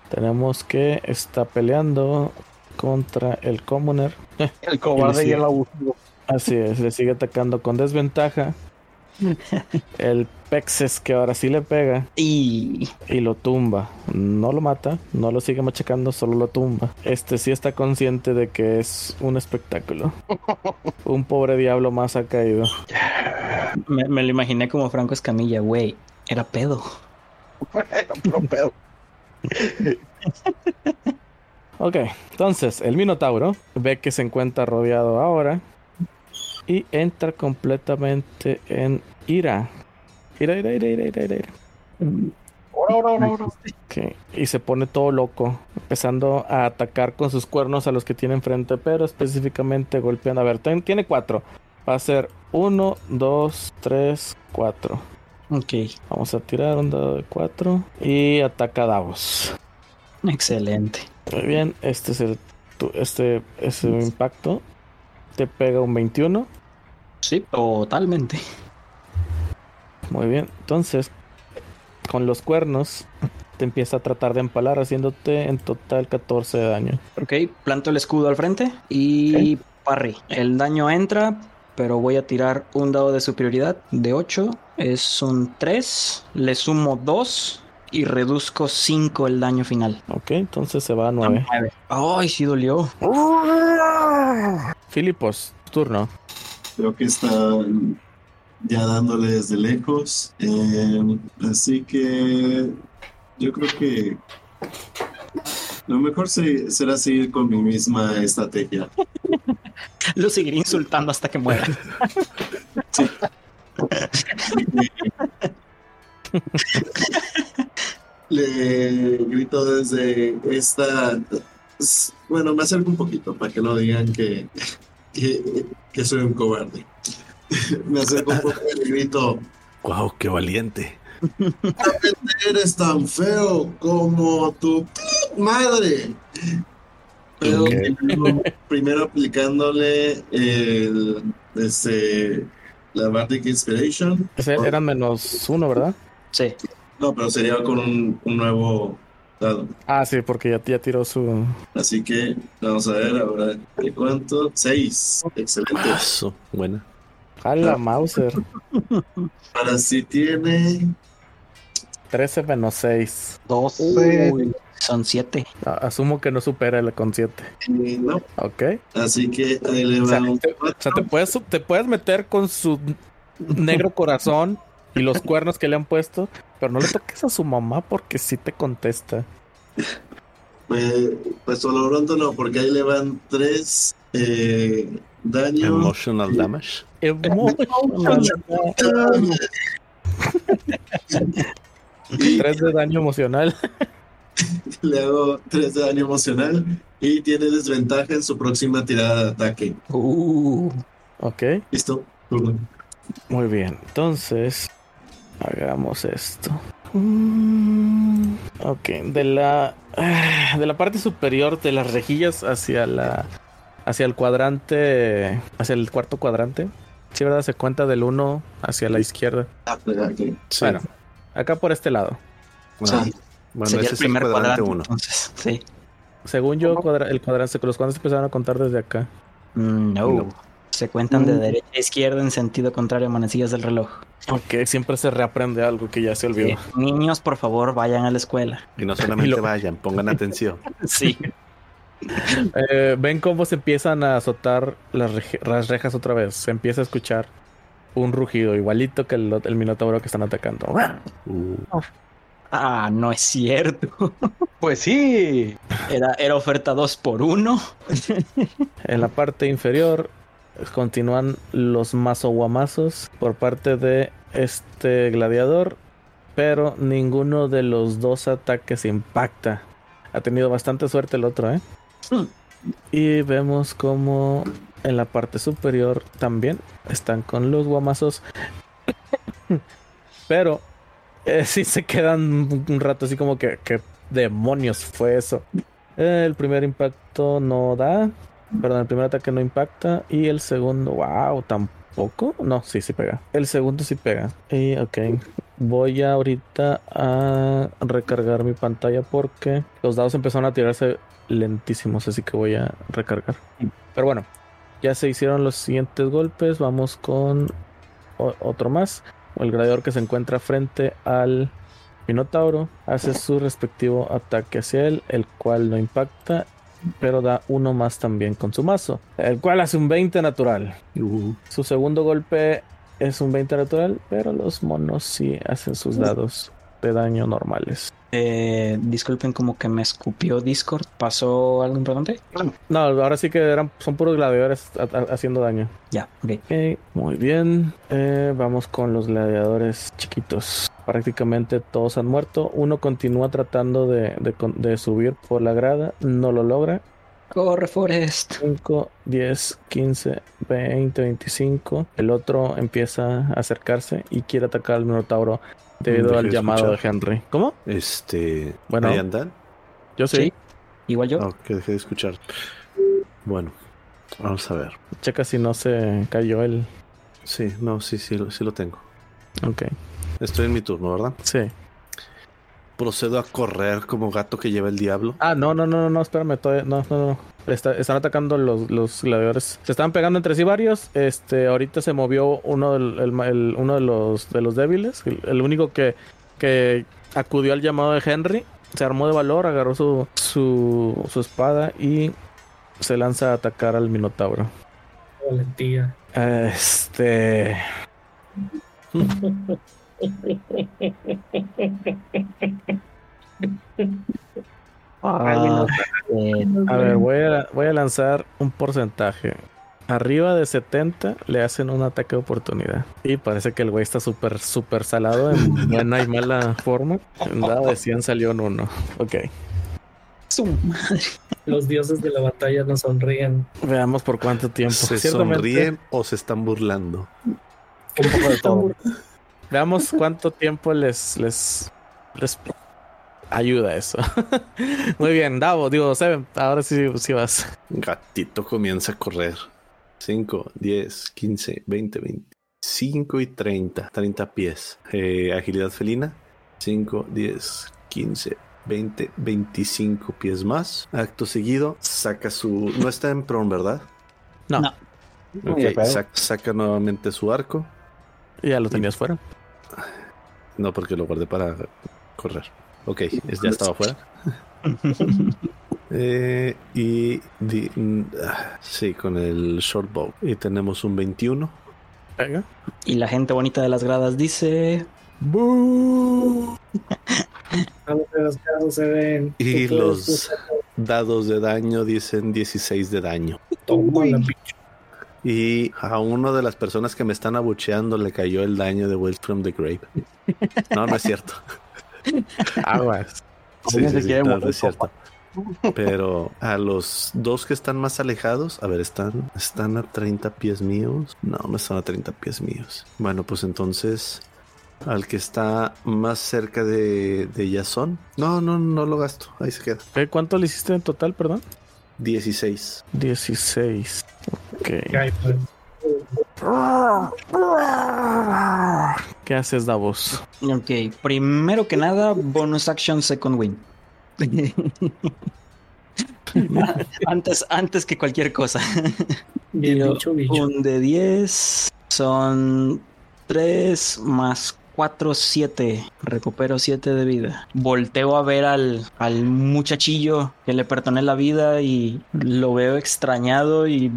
tenemos que está peleando contra el Commoner. *laughs* El cobarde y el abusivo. Así es, le sigue atacando con desventaja. *laughs* El Pexes que ahora sí le pega Y y lo tumba. No lo mata, no lo sigue machacando, solo lo tumba. Este sí está consciente de que es un espectáculo. *laughs* Un pobre diablo más ha caído. me, me lo imaginé como Franco Escamilla, güey. Era pedo. Era pedo. *laughs* Ok, entonces el Minotauro ve que se encuentra rodeado ahora y entra completamente en ira. Ira, ira, ira, ira, ira, ira. Ahora, ahora, ahora. Ok, Y se pone todo loco, empezando a atacar con sus cuernos a los que tiene enfrente, pero específicamente golpeando. A ver, ten- tiene cuatro. Va a ser uno, dos, tres, cuatro. Ok, Vamos a tirar un dado de cuatro y ataca a Davos. excelente. Muy bien, este es el tu- este es el impacto. Te pega un 21. Sí, totalmente. Muy bien, entonces con los cuernos te empieza a tratar de empalar haciéndote en total 14 de daño. Ok, planto el escudo al frente y parry. El daño entra, pero voy a tirar un dado de superioridad de 8. Es un 3, le sumo 2 y reduzco 5 el daño final. Ok, entonces se va a 9. Nueve. Ay, sí dolió. Filipos, turno. Creo que están ya dándole desde lejos. eh, así que yo creo que lo mejor se- será seguir con mi misma estrategia. *laughs* Lo seguiré insultando hasta que muera. *laughs* *laughs* Le grito desde esta... Bueno, me acerco un poquito para que no digan que, que, que soy un cobarde. *laughs* Me acerco un poco y grito, Wow, qué valiente. eres tan feo como tu madre. Pero primero, primero aplicándole el, este, la Bardic Inspiration. Ese eran menos uno, ¿verdad? Sí. No, pero sería con un, un nuevo dado. Ah, sí, porque ya, ya tiró su. Así que vamos a ver ahora de cuánto. Seis. Excelente. Eso, buena. Jala, Mauser. *laughs* Ahora sí tiene 13 menos 6. 12. Uy, son 7. Asumo que no supera el con 7. y no. Ok. Así que ahí le O va sea, un te, o sea, te puedes, te puedes meter con su negro corazón y los cuernos que le han puesto, pero no le toques a su mamá porque sí te contesta. Pues, pues por lo pronto no, porque ahí le van tres eh, daño. Emotional damage. Emotional. *laughs* Tres de daño emocional. *laughs* Le hago tres de daño emocional y tiene desventaja en su próxima tirada de ataque. Uh, Ok, ¿Listo? Muy bien. Entonces, hagamos esto. Mm, Ok, de la ah, de la parte superior de las rejillas hacia la hacia el cuadrante, hacia el cuarto cuadrante. Sí, verdad, se cuenta del 1 hacia la izquierda. Ah, ok. Sí. Bueno, acá por este lado. Bueno, sí. bueno, sería ese el es el primer cuadrante cuadrante. uno. Entonces, sí. Según yo, cuadra- el cuadrante, los cuadrantes empezaron a contar desde acá. Mm, No. No. Se cuentan de Mm. derecha a izquierda en sentido contrario a manecillas del reloj. Ok, siempre se reaprende algo que ya se olvidó. Sí. Niños, por favor, vayan a la escuela. Y no solamente *laughs* Y lo- vayan, pongan atención. Sí. Eh, Ven cómo se empiezan a azotar las, rejas otra vez. Se empieza a escuchar un rugido igualito que el, el minotauro que están atacando. Uh, Ah, no es cierto. *laughs* Pues sí. Era, era oferta 2 por 1 *laughs* En la parte inferior continúan los mazoguamazos por parte de este gladiador, pero ninguno de los dos ataques impacta. Ha tenido bastante suerte el otro, ¿eh? Y vemos como en la parte superior también están con los guamazos, *laughs* pero eh, sí se quedan un rato así como que, ¿qué demonios fue eso? El primer impacto no da. Perdón, el primer ataque no impacta. Y el segundo, wow, tampoco. No, sí, sí pega. El segundo sí pega. Y ok. Voy ahorita a recargar mi pantalla porque los dados empezaron a tirarse lentísimos. Así que voy a recargar. Pero bueno, ya se hicieron los siguientes golpes. Vamos con otro más. El gladiador que se encuentra frente al Minotauro hace su respectivo ataque hacia él, el cual no impacta, pero da uno más también con su mazo, el cual hace un 20 natural. uh, Su segundo golpe es un 20 natural, pero los monos sí hacen sus dados. de daño normales. Eh, disculpen como que me escupió Discord. ¿Pasó algo importante? No, ahora sí que eran, son puros gladiadores a- a- haciendo daño. Ya, ok. Ok, muy bien. Eh, vamos con los gladiadores chiquitos. Prácticamente todos han muerto. Uno continúa tratando de, de subir por la grada. No lo logra. Corre, Forest. 5, 10, 15, 20, 25. El otro empieza a acercarse y quiere atacar al Minotauro debido Deje al llamado escuchar. de Henry. ¿Cómo? Este. Bueno. ¿Ahí andan? Yo sí. Sí. Igual yo. Oh, que dejé de escuchar. Bueno, vamos a ver. Checa si no se cayó el. Sí, no, sí, sí, sí lo tengo. Ok. Estoy en mi turno, ¿verdad? Sí. Procedo a correr como gato que lleva el diablo. Ah, no, no, no, no, no, espérame, todavía, no, no, no. Está- están atacando los, los gladiadores. Se estaban pegando entre sí varios. Este, ahorita se movió uno, del, el- el- uno de los de los débiles. El, el único que, que acudió al llamado de Henry. Se armó de valor, agarró su, su, su espada y se lanza a atacar al Minotauro. Valentía. Este. *laughs* Ah, *laughs* A ver, voy a, voy a lanzar un porcentaje. Arriba de 70 le hacen un ataque de oportunidad. Y parece que el güey está súper, súper salado en *laughs* buena y mala forma. En dado de 100 salió en uno. Ok. su madre. Los dioses de la batalla nos sonríen. Veamos por cuánto tiempo. ¿Se sonríen o se están burlando? Un poco de todo. Veamos cuánto tiempo les, les, les ayuda eso. *laughs* Muy bien, Davo, digo, Seven, ahora sí, sí vas. Gatito comienza a correr. 5, 10, 15, 20, 25 y 30. 30 pies. Eh, agilidad felina. 5, 10, 15, 20, 25 pies más. Acto seguido, saca su... No está en prone, ¿verdad? No, No. Ok, Muy de pedo. sac- saca nuevamente su arco. ya lo tenías fuera. No, porque lo guardé para correr. Ok, es- ya estaba fuera. *laughs* Eh, y di- mm, ah, sí, con el short bow. Y tenemos un 21. Venga. Y la gente bonita de las gradas dice: A *laughs* los casos se ven. Y los dados de daño dicen 16 de daño. Toma la pinche. Y a una de las personas que me están abucheando le cayó el daño de Will from the Grave. No, no es cierto. Aguas. Sí, es cierto. Pero a los dos que están más alejados, a ver, están, están a 30 pies míos. No, no están a 30 pies míos. Bueno, pues entonces al que está más cerca de, de Jason. No, no, no lo gasto. Ahí se queda. ¿Cuánto le hiciste en total, perdón? 16. 16. Ok. ¿Qué haces, Davos? Ok, primero que nada, bonus action second win. *laughs* antes, antes que cualquier cosa. Bien dicho, bicho. Un de 10 son 3 más 4, 7. Recupero 7 de vida. Volteo a ver al, al muchachillo que le perdoné la vida y lo veo extrañado y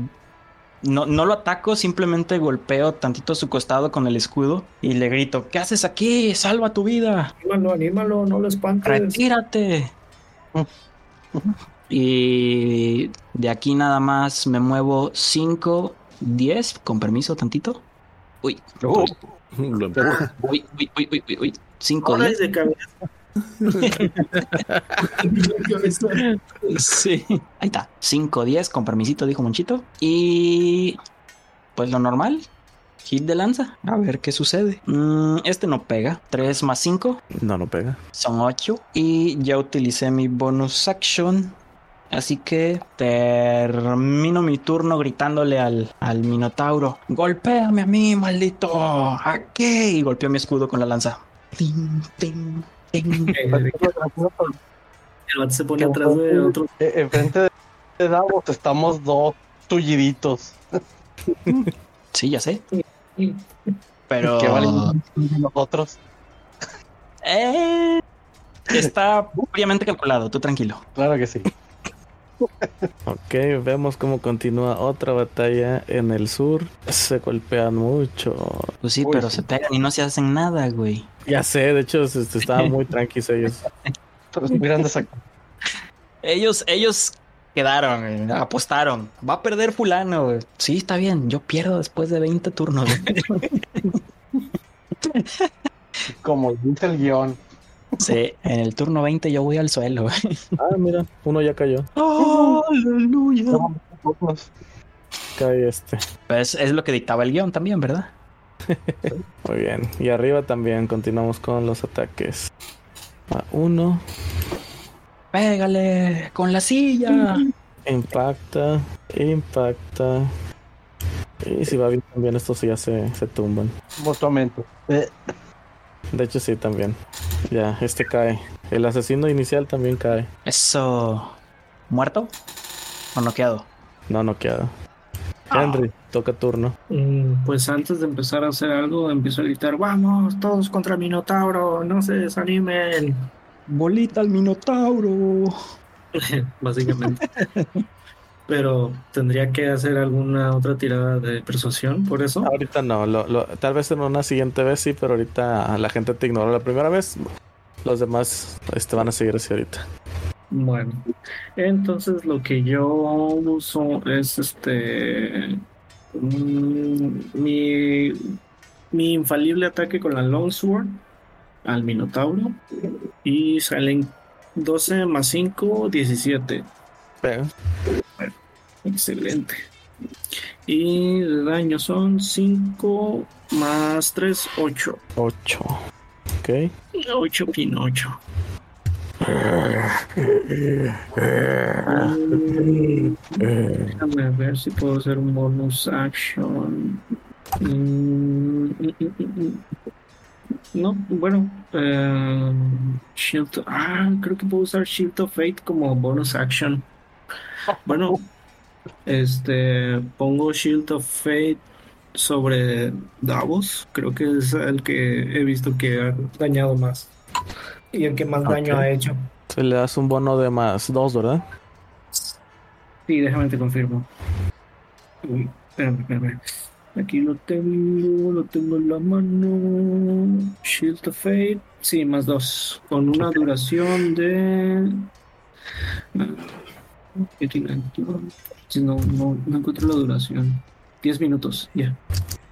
no, no lo ataco, simplemente golpeo tantito a su costado con el escudo y le grito, ¿qué haces aquí? Salva tu vida. Anímalo, anímalo, no lo espantes. Retírate. Y de aquí nada más me muevo 5, 10, con permiso tantito. Uy, Lo empuja. uy, uy, uy, uy, uy, uy. 5, Ahora 10. Sí. Ahí está. 5, 10, con permisito, dijo Monchito. Y pues lo normal. Hit de lanza. A ver qué sucede. Mm, este no pega. 3 más 5. No, no pega. Son 8. Y ya utilicé mi bonus action. Así que termino mi turno gritándole al, al Minotauro. Golpéame a mí, maldito. Aquí. Y golpeo mi escudo con la lanza. Ting, ting, El vato se pone atrás de otro. Eh, Enfrente de- Davos estamos dos tulliditos. Sí, ya sé. Pero... Que valen nosotros. Eh, está obviamente calculado, tú tranquilo. Claro que sí. Ok, vemos cómo continúa otra batalla en el sur. Se golpean mucho. Pues sí, Uy, pero sí. se pegan y no se hacen nada, güey. Ya sé, de hecho se- se estaban muy tranquilos ellos. Pero es muy grande esa- Ellos, ellos quedaron, eh, apostaron. Va a perder fulano. güey. Sí, está bien. Yo pierdo después de 20 turnos. *laughs* Como dice el guion. sí, en el turno 20 yo voy al suelo. güey. Ah, mira, uno ya cayó. ¡Aleluya! Cae este. Pues es lo que dictaba el guion también, ¿verdad? *laughs* Muy bien. Y arriba también continuamos con los ataques. A uno. Pégale con la silla. Impacta. Impacta. Y si va bien también estos ya se, se tumban. Mutuamente. Eh, De hecho sí también. Ya, este cae. El asesino inicial también cae. Eso. ¿Muerto? ¿O noqueado? No, no queda. Henry, toca turno. Mm, Pues antes de empezar a hacer algo, empiezo a gritar, vamos, todos contra Minotauro, no se desanimen. Bolita al minotauro. *laughs* Básicamente. Pero tendría que hacer alguna otra tirada de persuasión por eso. Ahorita no, lo- lo- tal vez en una siguiente vez sí, pero ahorita la gente te ignoró la primera vez. Los demás este, van a seguir así ahorita. Bueno, entonces lo que yo uso es este mm, mi, mi infalible ataque con la Longsword al Minotauro y salen 12 más 5, 17. Pega. Excelente. Y de daño son 5 más 3, 8. 8. Ok. 8 Pinocho. Déjame ver si puedo hacer un bonus action. Mm, mm, mm. No, bueno. eh, Shield. Ah, creo que puedo usar Shield of Fate como bonus action. Bueno, este. Pongo Shield of Fate sobre Davos. Creo que es el que he visto que ha dañado más. Y el que más daño ha hecho. Se le das un bono de más 2, ¿verdad? Sí, déjame te confirmo. Uy, espérame, espérame. Aquí lo tengo, lo tengo en la mano. Shield of Fate. Sí, más dos. Con una duración de. No, no, no encuentro la duración. 10 minutos, ya.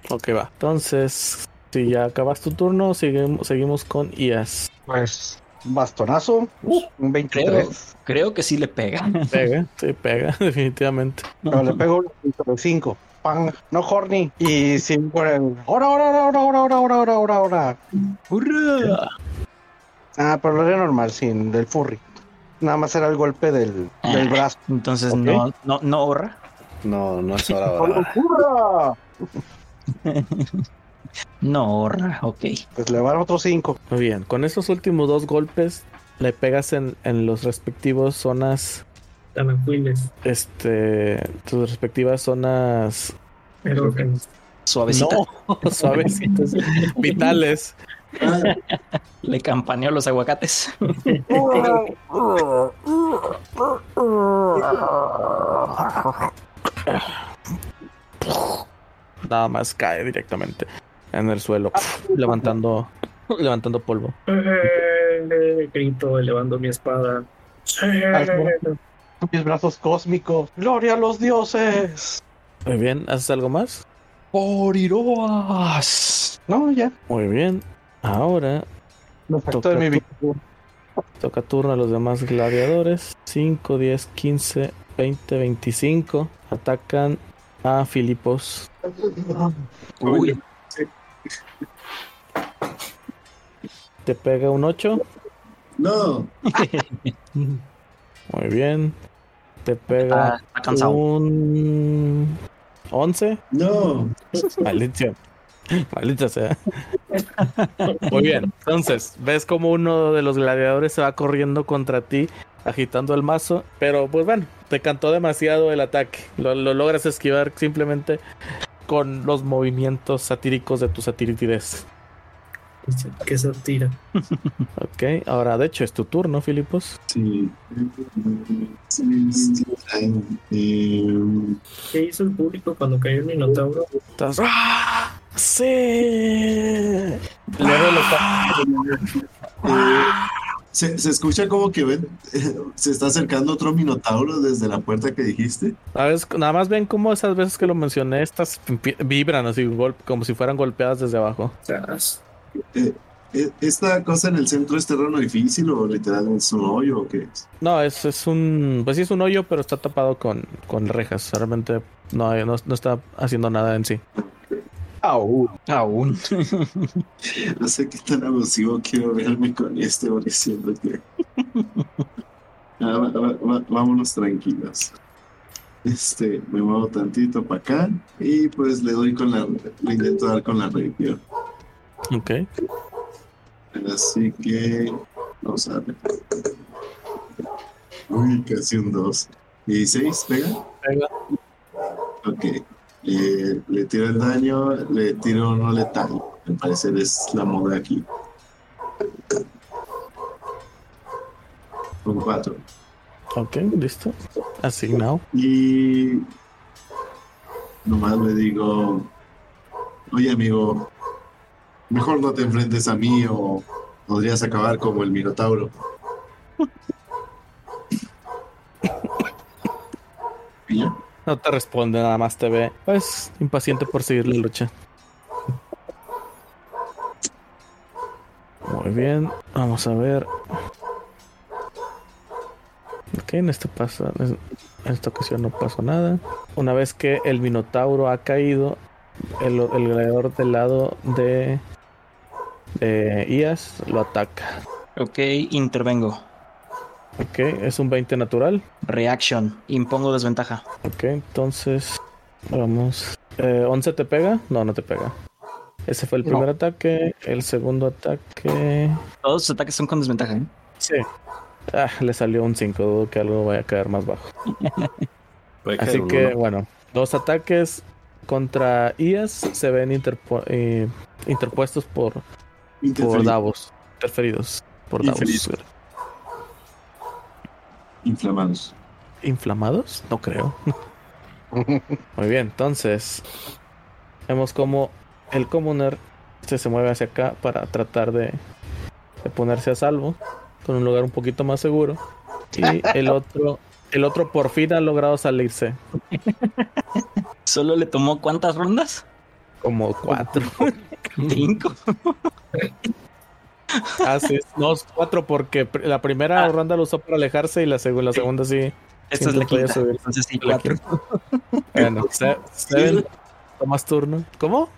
Ok, va. Entonces, si ya acabas tu turno, seguimos, seguimos con IAS. Pues, bastonazo. un 23. Creo que sí le pega. *laughs* Pega, sí, pega, *laughs* definitivamente. Pero le pego un 5. Pan, no horny. Y sin por el. ¡Ahora, ahora, ahora, ahora, ahora, ahora, ahora, ahora, ahora! ¡Hurra! Ah, pero lo haría normal, sin del furry. Nada más era el golpe del, del brazo. Entonces no, no, no ahorra. No, no es hora *laughs* ahora. ¡Hurra! No ok. Pues le van otros 5. Muy bien, con esos últimos dos golpes le pegas en, en los respectivos zonas, Tanacuiles. este, tus respectivas zonas, Erógenos. Suavecita. no, *laughs* suavecitas, vitales. Le campaneó los aguacates. Nada más cae directamente en el suelo, levantando, *laughs* levantando polvo. Eh, grito elevando mi espada. Sí. Mis brazos cósmicos. ¡Gloria a los dioses! Muy bien, ¿haces algo más? ¡Por Iroas! No, ya. Muy bien. Ahora Toca de mi tu- victoria. toca turno a los demás gladiadores. 5, 10, 15, 20, 25. Atacan a Filipos. Uy, Te pega un 8. No, *laughs* Muy bien. Te pega está, está cansado. un 11. no. Maldición. Maldita sea. *laughs* Muy bien. Entonces, ves como uno de los gladiadores se va corriendo contra ti, agitando el mazo. Pero pues bueno, te cantó demasiado el ataque. Lo, lo logras esquivar simplemente con los movimientos satíricos de tu satiritidez. Que se tira. Ok, ahora de hecho es tu turno, Filipos. Sí. ¿Qué hizo el público cuando cayó el Minotauro? Estás. ¡Ah! ¡Sí! Luego lo se, se escucha como que ven, *laughs* se está acercando otro minotauro desde la puerta que dijiste. ¿Sabes? Nada más ven cómo esas veces que lo mencioné, estas vibran así, como si fueran golpeadas desde abajo. Eh, eh, ¿Esta cosa en el centro es terreno difícil o literal es un hoyo o qué es? No, es, es un. Pues sí, es un hoyo, pero está tapado con, con rejas. Realmente no, no, no está haciendo nada en sí. Aún. Aún. *laughs* No sé qué tan abusivo quiero verme con este, porque siento que. *laughs* Ah, va- va- va- vámonos tranquilos. Este, me muevo tantito para acá y pues le doy con la. Le intento dar con la rapier. Ok. Así que. Vamos a ver. Uy, casi un 2. ¿16 pega? Pega. Ok. Eh, le tiro el daño, le tiro no letal. Al parecer es la moda aquí. Con 4. Ok, listo. Asignado. Y. Nomás le digo. Oye, amigo. Mejor no te enfrentes a mí o podrías acabar como el Minotauro. *laughs* Y ya. No te responde, nada más te ve. Pues impaciente por seguir la lucha. Muy bien, vamos a ver. Ok, en este pasa, en esta ocasión no pasó nada. Una vez que el Minotauro ha caído, el, el del lado de, de Ias lo ataca. Ok, intervengo. Ok, es un 20 natural. Reaction. Impongo desventaja. Ok, entonces vamos. Eh, ¿11 te pega? No, no te pega. Ese fue el No. primer ataque. El segundo ataque. Todos los ataques son con desventaja, ¿eh? Sí. Ah, le salió un 5. Dudo que algo vaya a caer más bajo. *laughs* Así que, ¿no? bueno, dos ataques contra IAS se ven interpu- eh, interpuestos por, por. Davos. Interferidos por Davos. Infeliz. Inflamados. ¿Inflamados? No creo. *laughs* Muy bien, entonces vemos como el commoner este se mueve hacia acá para tratar de, de ponerse a salvo con un lugar un poquito más seguro y *laughs* el otro el otro por fin ha logrado salirse ¿Solo le tomó cuántas rondas? como cuatro *laughs* Cinco. Ah sí no cuatro porque la primera Ah. ronda lo usó para alejarse y la, seg- la segunda sí Esta es la quinta. subir. Entonces sí, cuatro. *laughs* bueno se, Seven, tomas turno ¿cómo?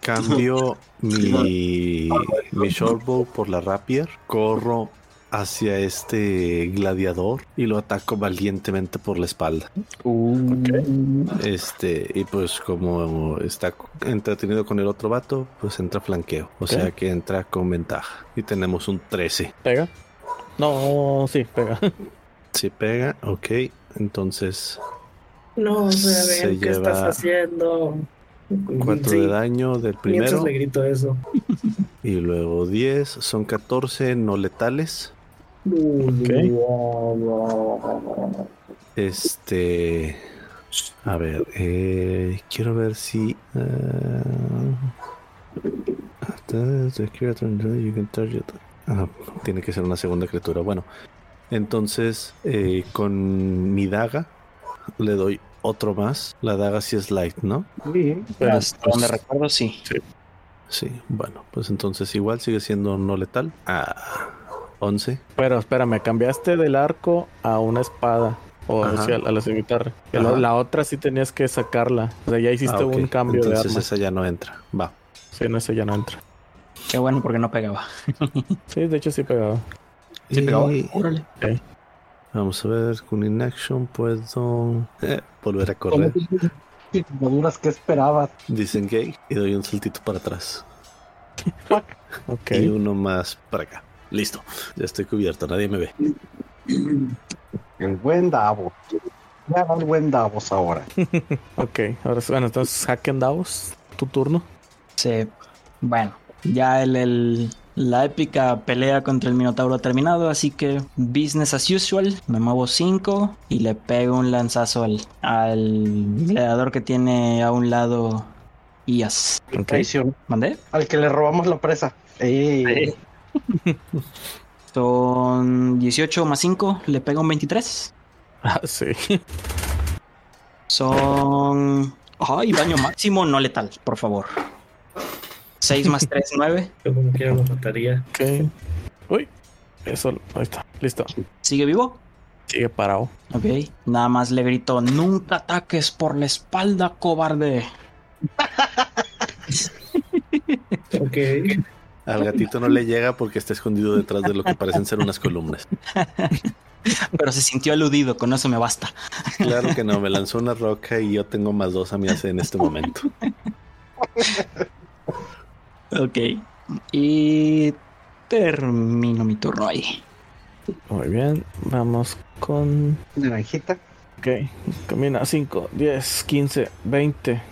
Cambio *laughs* mi, mi shortbow por la rapier, corro hacia este gladiador y lo ataco valientemente por la espalda. Este, y pues como está entretenido con el otro vato, pues entra flanqueo. O sea que entra con ventaja. Y tenemos un 13. ¿pega? no sí pega *laughs* Si pega, ok. Entonces No sé Se bien qué lleva estás haciendo. 4 Sí, de daño del Mientras primero. le grito eso. Y luego 10. Son 14 no letales. Este. A ver, eh, quiero ver si. Ah, tiene que ser una segunda criatura. Bueno, entonces eh, con mi daga le doy otro más. La daga sí es light, ¿no? Sí. Pero, Hasta pues, donde recuerdo, sí. Sí, bueno, pues entonces igual sigue siendo no letal. Ah, 11. Pero espérame, cambiaste del arco a una espada. O Ajá. sea, a la cimitarra. La- otra sí tenías que sacarla. O sea, ya hiciste Ah, un cambio de Entonces arma. esa ya no entra. Va. Sí, en ese ya no entra. Qué bueno porque no pegaba. *laughs* Sí, de hecho sí pegaba. Sí, pegaba. Y Órale. vamos a ver, con inaction puedo eh, volver a correr. Duras que esperabas. Disengage y doy un saltito para atrás. *laughs* Ok. Y uno más para acá. Listo. Ya estoy cubierto, nadie me ve. El buen Davos. Ya va el buen Davos ahora. *laughs* Ok. Ahora sí, bueno, entonces Hacken Davos, tu turno. Sí. Bueno, ya el, el- la épica pelea contra el Minotauro ha terminado, así que business as usual. Me muevo 5 y le pego un lanzazo al, al gladiador que tiene a un lado Yes. Ok. Traición. ¿Mandé? Al que le robamos la presa. Ey. Son 18 más 5, le pega un 23. Ah, sí. Son. Ay, daño máximo no letal, por favor. 6 más 3, 9. Yo como quiera lo mataría. Ok. Uy. Eso, ahí está. Listo. ¿Sigue vivo? Sigue parado. Ok. Nada más le grito: Nunca ataques por la espalda, cobarde. *laughs* Ok. Al gatito no le llega porque está escondido detrás de lo que parecen ser unas columnas. Pero se sintió aludido, con eso me basta. Claro que no, me lanzó una roca y yo tengo más dos a mi hace en este momento. Ok. Y termino mi turno ahí. Muy bien. Vamos con. Naranjita. Ok. Camina 5, 10, 15, 20,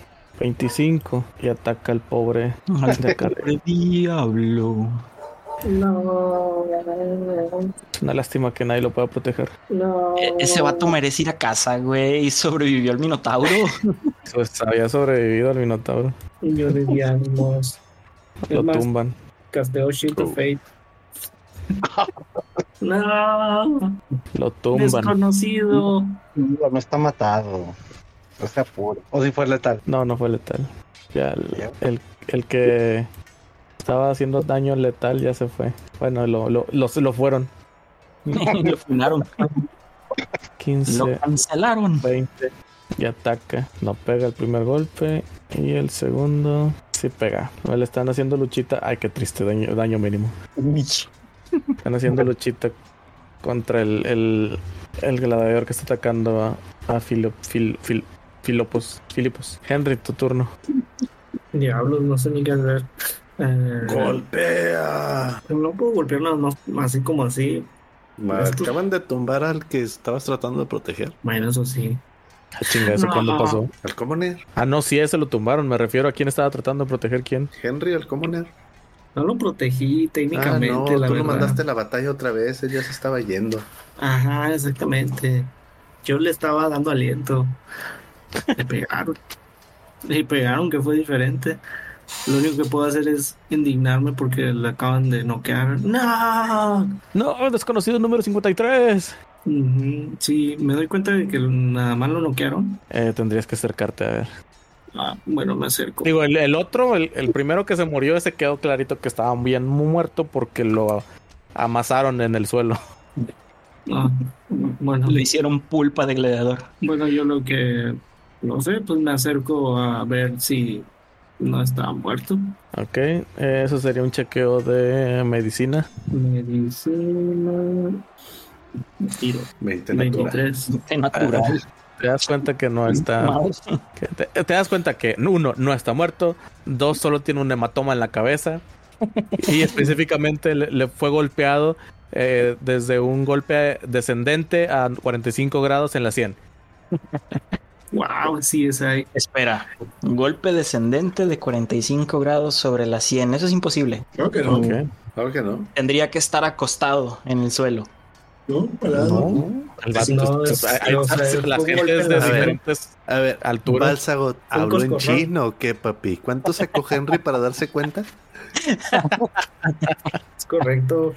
25. Y ataca al pobre. al de acá. Pobre diablo. No. Es una lástima que nadie lo pueda proteger. No. E- Ese vato merece ir a casa, güey. Y sobrevivió al Minotauro. *laughs* Pues había sobrevivido al Minotauro. Yo le di ánimos. Es Lo más, tumban. Casteo Shield of Fate. *laughs* No. Lo tumban. Desconocido. No, no está matado. O sea, puro. O si fue letal. No, no fue letal. Ya el, Ya. el, el que estaba haciendo daño letal ya se fue. Bueno, lo, lo, lo, lo fueron. *laughs* lo funaron. 15, Lo cancelaron. 20. Y ataca. No pega el primer golpe. Y el segundo. Sí pega. No le están haciendo luchita. Ay, qué triste. Daño, daño mínimo. Están haciendo luchita contra el, el, el gladiador que está atacando a, a Filo, Fil- Fil- Filopos. Filipos. Henry, tu turno. Diablos, no sé ni qué hacer. Eh, ¡Golpea! no puedo golpear nada más así como así. Me acaban de tumbar al que estabas tratando de proteger. Bueno, eso sí. Ah, chinga, ¿eso No. cuándo pasó? Al Commoner. Ah, no, sí, ese lo tumbaron. Me refiero a quién estaba tratando de proteger quién. Henry, al Commoner. No lo protegí Ah, técnicamente, no, la tú verdad. lo mandaste a la batalla otra vez. Él ya se estaba yendo. Ajá, exactamente. Yo le estaba dando aliento. Le pegaron. Le pegaron, que fue diferente. Lo único que puedo hacer es indignarme porque le acaban de noquear. ¡No! No, desconocido número 53. Ujú, Sí, me doy cuenta de que nada más lo noquearon. Eh, tendrías que acercarte a ver. Ah, bueno, me acerco. Digo, el, el otro, el, el primero que se murió, ese quedó clarito que estaba bien muerto porque lo amasaron en el suelo. Ah, bueno, Lo hicieron pulpa de gladiador. bueno, yo lo que no sé, pues me acerco a ver si no está muerto. Ok, eh, eso sería un chequeo de medicina. Medicina. Tiro. 20 natural. 23. De natural. Te das cuenta que no está. que te, te das cuenta que uno, no está muerto. Dos, solo tiene un hematoma en la cabeza. Y específicamente le, le fue golpeado eh, desde un golpe descendente a 45 grados en la 100. Wow, sí es ahí. Espera, golpe descendente de 45 grados sobre la 100. Eso es imposible. Creo que no. Ok. Claro que no. Tendría que estar acostado en el suelo. No, vato- es- hay- sea, la gente golpe es de diferentes A ver, alturas. Bálsago, ¿habló en chino o qué, papi? ¿Cuánto sacó Henry para darse cuenta? Es correcto.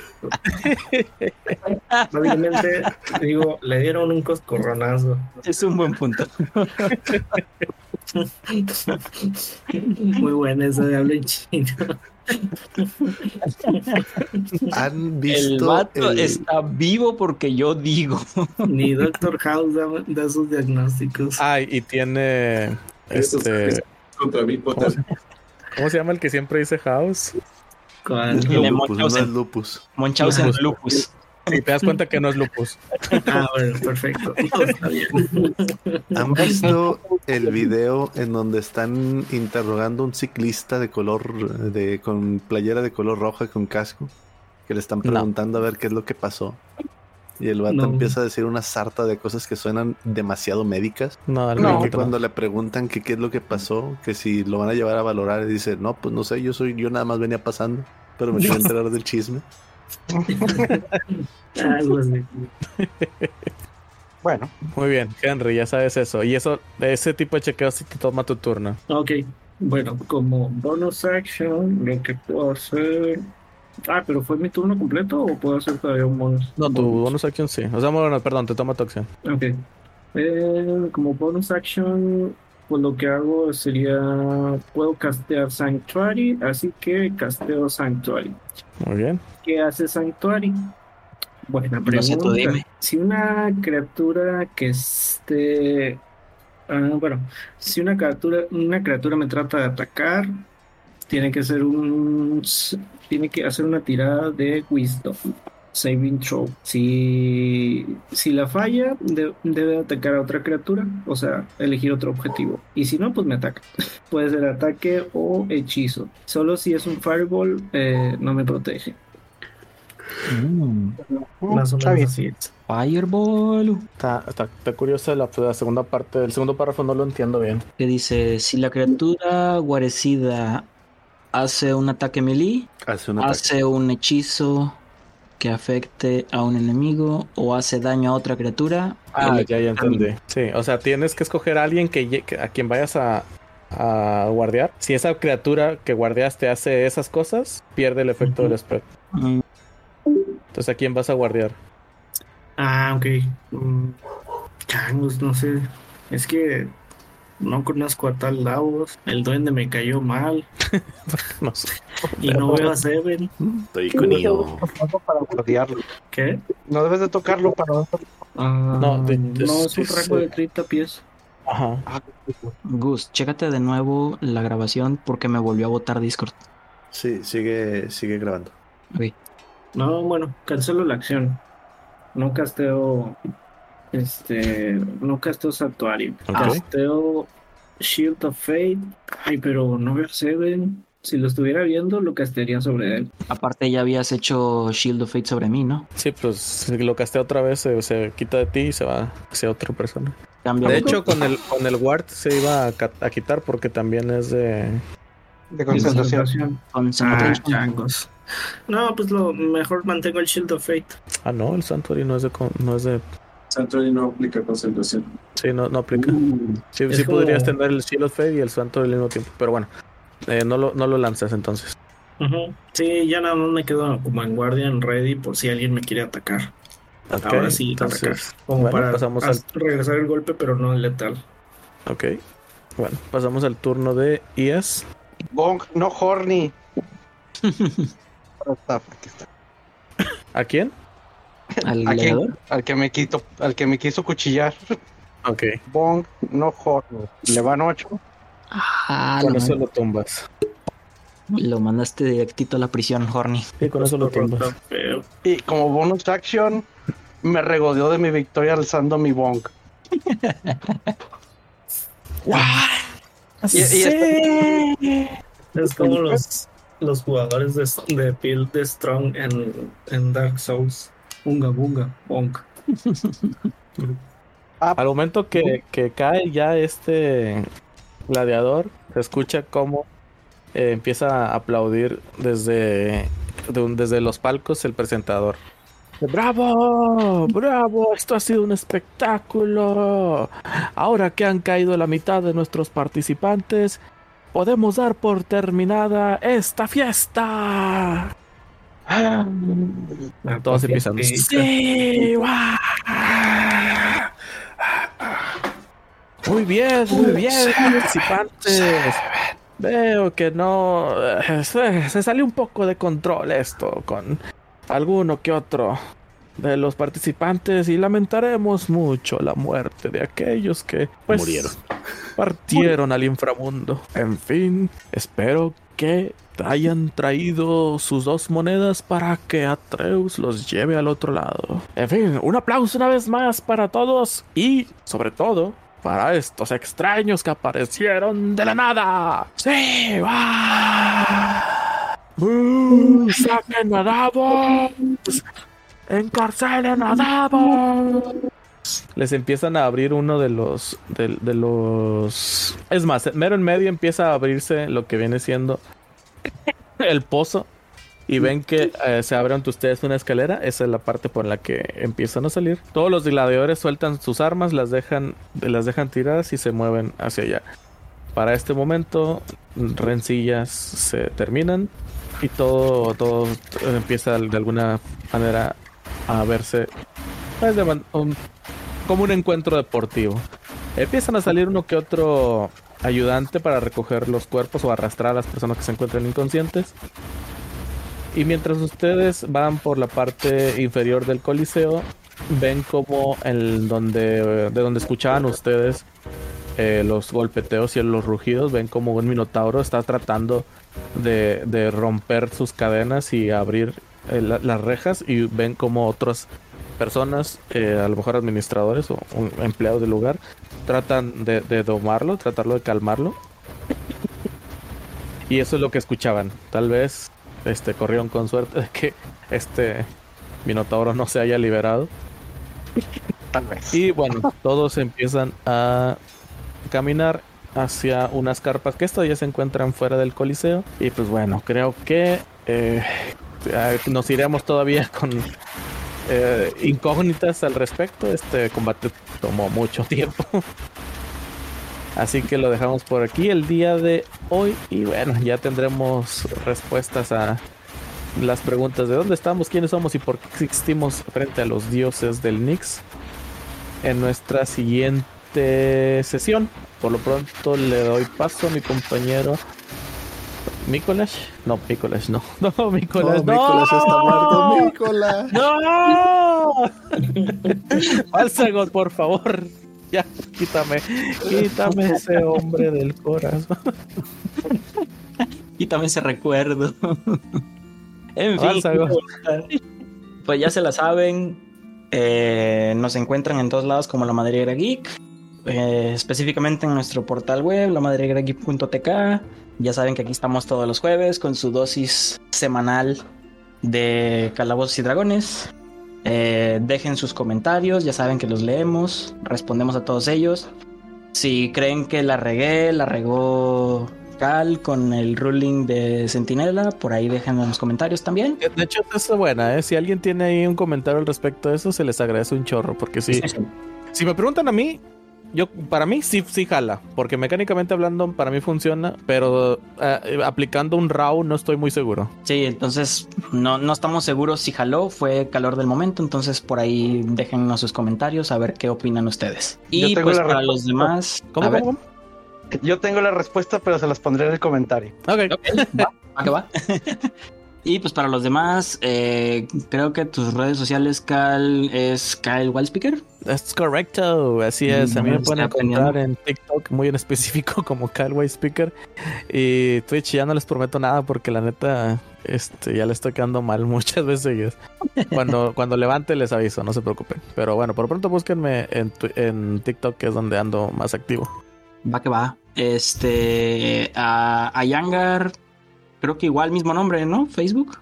Básicamente, digo, le dieron un coscorronazo. Es un buen punto. Muy buena esa de habla en chino. ¿Han El visto vato el- está vivo porque yo digo. Ni Doctor House da, da sus diagnósticos. Ay, y tiene. Este. es contra mi ¿cómo, se, cómo se llama el que siempre dice House? No Munchausen. es lupus. Munchausen Lupus. lupus. Y te das cuenta que no es lupus. Ah, bueno, perfecto. *laughs* Todo está bien. ¿Han visto el video en donde están interrogando a un ciclista de color, de, con playera de color roja con casco? Que le están No. preguntando a ver qué es lo que pasó. Y el vato No. empieza a decir una sarta de cosas que suenan demasiado médicas. No, menos que no. cuando le preguntan que qué es lo que pasó, que si lo van a llevar a valorar, y dice, no, pues no sé, yo soy, yo nada más venía pasando, pero me quiero enterar del chisme. *laughs* Así. Bueno, Muy bien, Henry, ya sabes eso. Y eso, ese tipo de chequeo sí te toma tu turno. Ok. Bueno, como bonus action, lo que puedo hacer. Ah, pero fue mi turno completo o puedo hacer todavía un bonus? No, tu bonus action sí. O sea, bueno, perdón, te toma tu acción. Ok. Eh, como bonus action, pues lo que hago sería. Puedo castear Sanctuary, así que casteo Sanctuary. Muy bien. ¿Qué hace Sanctuary? Buena No sé, tú pregunta. dime. Si una criatura que esté. ah, bueno, si una criatura, una criatura me trata de atacar, tiene que hacer un. Tiene que hacer una tirada de Wisdom. Saving throw. Si, si la falla, de- debe atacar a otra criatura, o sea, elegir otro objetivo. Y si no, pues me ataca. *laughs* Puede ser ataque o hechizo. Solo si es un fireball, eh, no me protege. Mm, Más o menos bien. así es. Fireball. Está, está, está curiosa la, la segunda parte. El segundo párrafo no lo entiendo bien. Que dice, si la criatura guarecida hace un ataque melee, Hace un ataque. hace un hechizo que afecte a un enemigo o hace daño a otra criatura. Ah, ya, ya entendí. Sí, o sea, tienes que escoger a alguien que, a quien vayas a, a guardiar. Si esa criatura que guardiaste hace esas cosas, pierde el efecto del spread. Mm, Entonces, ¿a quién vas a guardiar? Ah, ok. Mm, changos, no sé. Es que no conozco a tal Davos. El duende me cayó mal. *laughs* No sé. Y no veo a Seven. Estoy con guardiarlo. ¿Qué? No debes de tocarlo para Ah, No, de- no, es- un rango de 30 pies. Ajá. Gus, chécate de nuevo la grabación porque me volvió a botar Discord. Sí, sigue, sigue grabando. Ok. No, bueno, cancelo la acción. No casteo. Este. No casteo Santuario. Ok. Casteo Shield of Fate. Ay, pero no veo a Seven. Si lo estuviera viendo, lo castearía sobre él. Aparte ya habías hecho Shield of Fate sobre mí, ¿no? Sí, pues si lo castea otra vez, se, se quita de ti y se va hacia otra persona. Cambia De hecho, con el, con el ward se iba a, quitar porque también es de. de concentración. Ah, Concentration. changos. No, pues lo mejor mantengo el Shield of Fate. Ah, no, el Santuary no es de. con- No es de Santuary no aplica concentración. sí, no, no aplica. Uh, Sí, Es sí como- podrías tener el Shield of Fate y el Santuary al mismo tiempo. Pero bueno, eh, no, lo, no lo lanzas entonces. Sí, ya nada más me quedo como en Guardian Ready por si alguien me quiere atacar. Ahora sí, entonces, atacar. Como bueno, para pasamos al, regresar el golpe, pero no el letal. ok. Bueno, pasamos al turno de IS. Bong, no horny. *laughs* Está- aquí está. ¿A quién? Al ¿A quién? Al que me quito, al que me quiso cuchillar. Ok, Bong, no horny. Le van ocho. Ah, con lo, eso lo tumbas. lo mandaste directito a la prisión, Horny. Sí, con eso lo tumbas. Y como bonus action, me regodeó de mi victoria alzando mi bong. *laughs* Y- y Es como los, los jugadores de, de Build the Strong en, en Dark Souls. Bunga bunga, bonk. Al momento que, que cae ya este gladiador, se escucha cómo eh, empieza a aplaudir desde, de un- desde los palcos el presentador. ¡Bravo! ¡Bravo! Esto ha sido un espectáculo. Ahora que han caído la mitad de nuestros participantes, podemos dar por terminada esta fiesta. Todos empiezan. ¡Sí! Muy bien, muy bien, participantes. Veo que no. eh, Se, se salió un poco de control esto con alguno que otro de los participantes y lamentaremos mucho la muerte de aquellos que pues, Murieron. partieron al inframundo. En fin, espero que hayan traído sus dos monedas para que Atreus los lleve al otro lado. En fin, un aplauso una vez más para todos y, sobre todo, para estos extraños que aparecieron de la nada. ¡Sí! ¡Va! ¡Uh! ¡Saquen a Davos! ¡Encarcelen a Davos! Les empiezan a abrir uno de los, de los... Es más, mero en medio empieza a abrirse lo que viene siendo *laughs* el pozo. Y ven que eh, se abre ante ustedes una escalera. Esa es la parte por la que empiezan a salir. Todos los gladiadores sueltan sus armas, las dejan, las dejan tiradas y se mueven hacia allá. para este momento, rencillas se terminan y todo, todo empieza de alguna manera a verse pues, como un encuentro deportivo. Empiezan a salir uno que otro ayudante para recoger los cuerpos o arrastrar a las personas que se encuentran inconscientes. Y mientras ustedes van por la parte inferior del coliseo, ven como el donde de donde escuchaban ustedes eh, los golpeteos y los rugidos, ven como un minotauro está tratando de, romper sus cadenas y abrir eh, las rejas y ven como otras personas, eh, a lo mejor administradores o, empleados del lugar, tratan de, de domarlo, tratarlo de calmarlo. *laughs* Y eso es lo que escuchaban. Tal vez este, corrieron con suerte de que este Minotauro no se haya liberado. *laughs* Tal vez. Y bueno, todos empiezan a caminar hacia unas carpas que ya se encuentran fuera del coliseo. Y pues bueno, creo que eh, nos iremos todavía con eh, incógnitas al respecto. Este combate tomó mucho *laughs* tiempo. Así que lo dejamos por aquí el día de hoy y bueno, ya tendremos respuestas a las preguntas de dónde estamos, quiénes somos y por qué existimos frente a los dioses del Nix en nuestra siguiente sesión. Por lo pronto le doy paso a mi compañero Nicolás. No, Nicolás, no. *laughs* No, Nicolás. No, Nicolás está muerto. Nicolás. No. *laughs* Falsa por favor ya, quítame, quítame ese hombre del corazón. *laughs* quítame ese recuerdo. en fin, pues ya se la saben. Eh, nos encuentran en todos lados como La Madriguera Geek. Eh, específicamente en nuestro portal web, lamadriguerageek.tk. Ya saben que aquí estamos todos los jueves con su dosis semanal de calabozos y dragones. Eh, dejen sus comentarios, ya saben que los leemos, respondemos a todos ellos. Si creen que la regué, la regó Cal con el ruling de Sentinela, por ahí dejen en los comentarios también. De hecho, es buena, ¿eh? Si alguien tiene ahí un comentario al respecto de eso, se les agradece un chorro, porque si, si me preguntan a mí, yo para mí sí, sí jala, porque mecánicamente hablando para mí funciona, pero eh, aplicando un RAW no estoy muy seguro. Sí, entonces no, no estamos seguros si jaló, fue calor del momento, entonces por ahí déjennos sus comentarios a ver qué opinan ustedes. Y pues para los demás... ¿Cómo, cómo, Yo tengo la respuesta, pero se las pondré en el comentario. Ok. okay. *laughs* va, va, va. *laughs* Y pues para los demás, eh, creo que tus redes sociales, Cal, es Kyle Wildspeaker. Es correcto, así es. a mí me pueden encontrar en TikTok muy en específico *laughs* como Kyle Wildspeaker. Y Twitch ya no les prometo nada porque la neta este, ya le estoy quedando mal *laughs* muchas veces Cuando, cuando levante les aviso, no se preocupen. Pero bueno, por pronto búsquenme en, en TikTok, que es donde ando más activo. Va que va. Este, a, a Yangar creo que igual mismo nombre, ¿no? Facebook.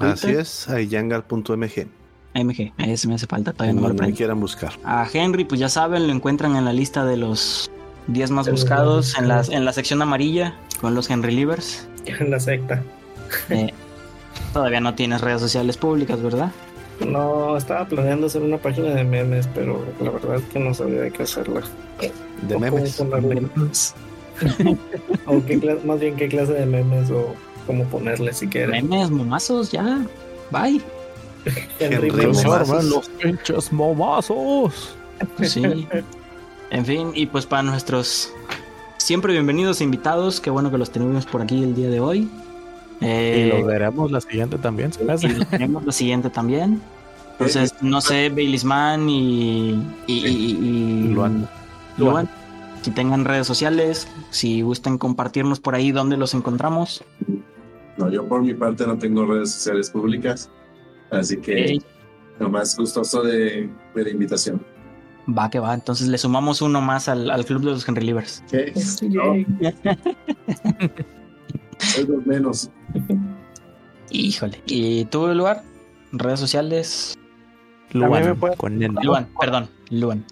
Así es, ayangar.mg. MG, ahí se me hace falta, todavía no, me quieran buscar. A Henry, pues ya saben, lo encuentran en la lista de los 10 más buscados en la, en la sección amarilla con los Henry Livers. *laughs* En la secta. Eh, todavía no tienes redes sociales públicas, ¿verdad? No, estaba planeando hacer una página de memes, pero la verdad es que no sabía de qué hacerla. ¿De memes? *laughs* o qué más bien qué clase de memes o cómo ponerle si quieren. Memes, momazos, ya. Bye. *laughs* Henry, los pinches momazos. Sí. En fin, y pues para nuestros siempre bienvenidos invitados, qué bueno que los tenemos por aquí el día de hoy. Eh, y lo veremos la siguiente también, ¿se y lo veremos la siguiente también. Entonces, no sé, Bailisman y, y, y, y Luan. Luan si tengan redes sociales, si gusten compartirnos por ahí dónde los encontramos. No, yo por mi parte no tengo redes sociales públicas, así que nomás gustoso de, de, la invitación. Va que va, entonces le sumamos uno más al, al club de los Henry Livers. ¿Qué? No. menos. Híjole. ¿Y tú, lugar? ¿Redes sociales? Luan, con Luan, perdón, Luan.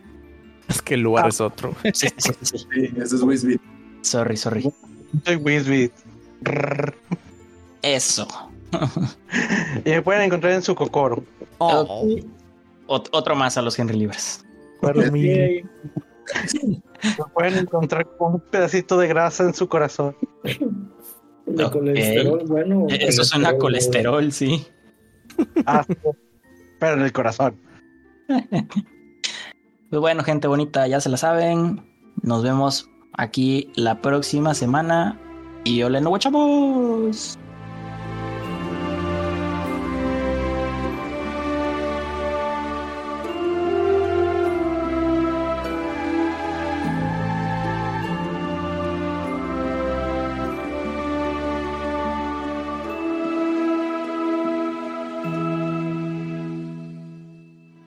Es que el lugar ah. es otro. *laughs* Sí, sí, sí. sí ese es Wisbit. Sorry, sorry. Soy Wisbit. Eso. y me pueden encontrar en su cocoro. Oh. otro más a los Henry Libres. Para mí. Lo pueden encontrar con un pedacito de grasa en su corazón. De colesterol, bueno. o Eso suena a colesterol, sí. Ah, pero en el corazón. Pues bueno, gente bonita, ya se la saben. Nos vemos aquí la próxima semana. Y hola, no guachamos.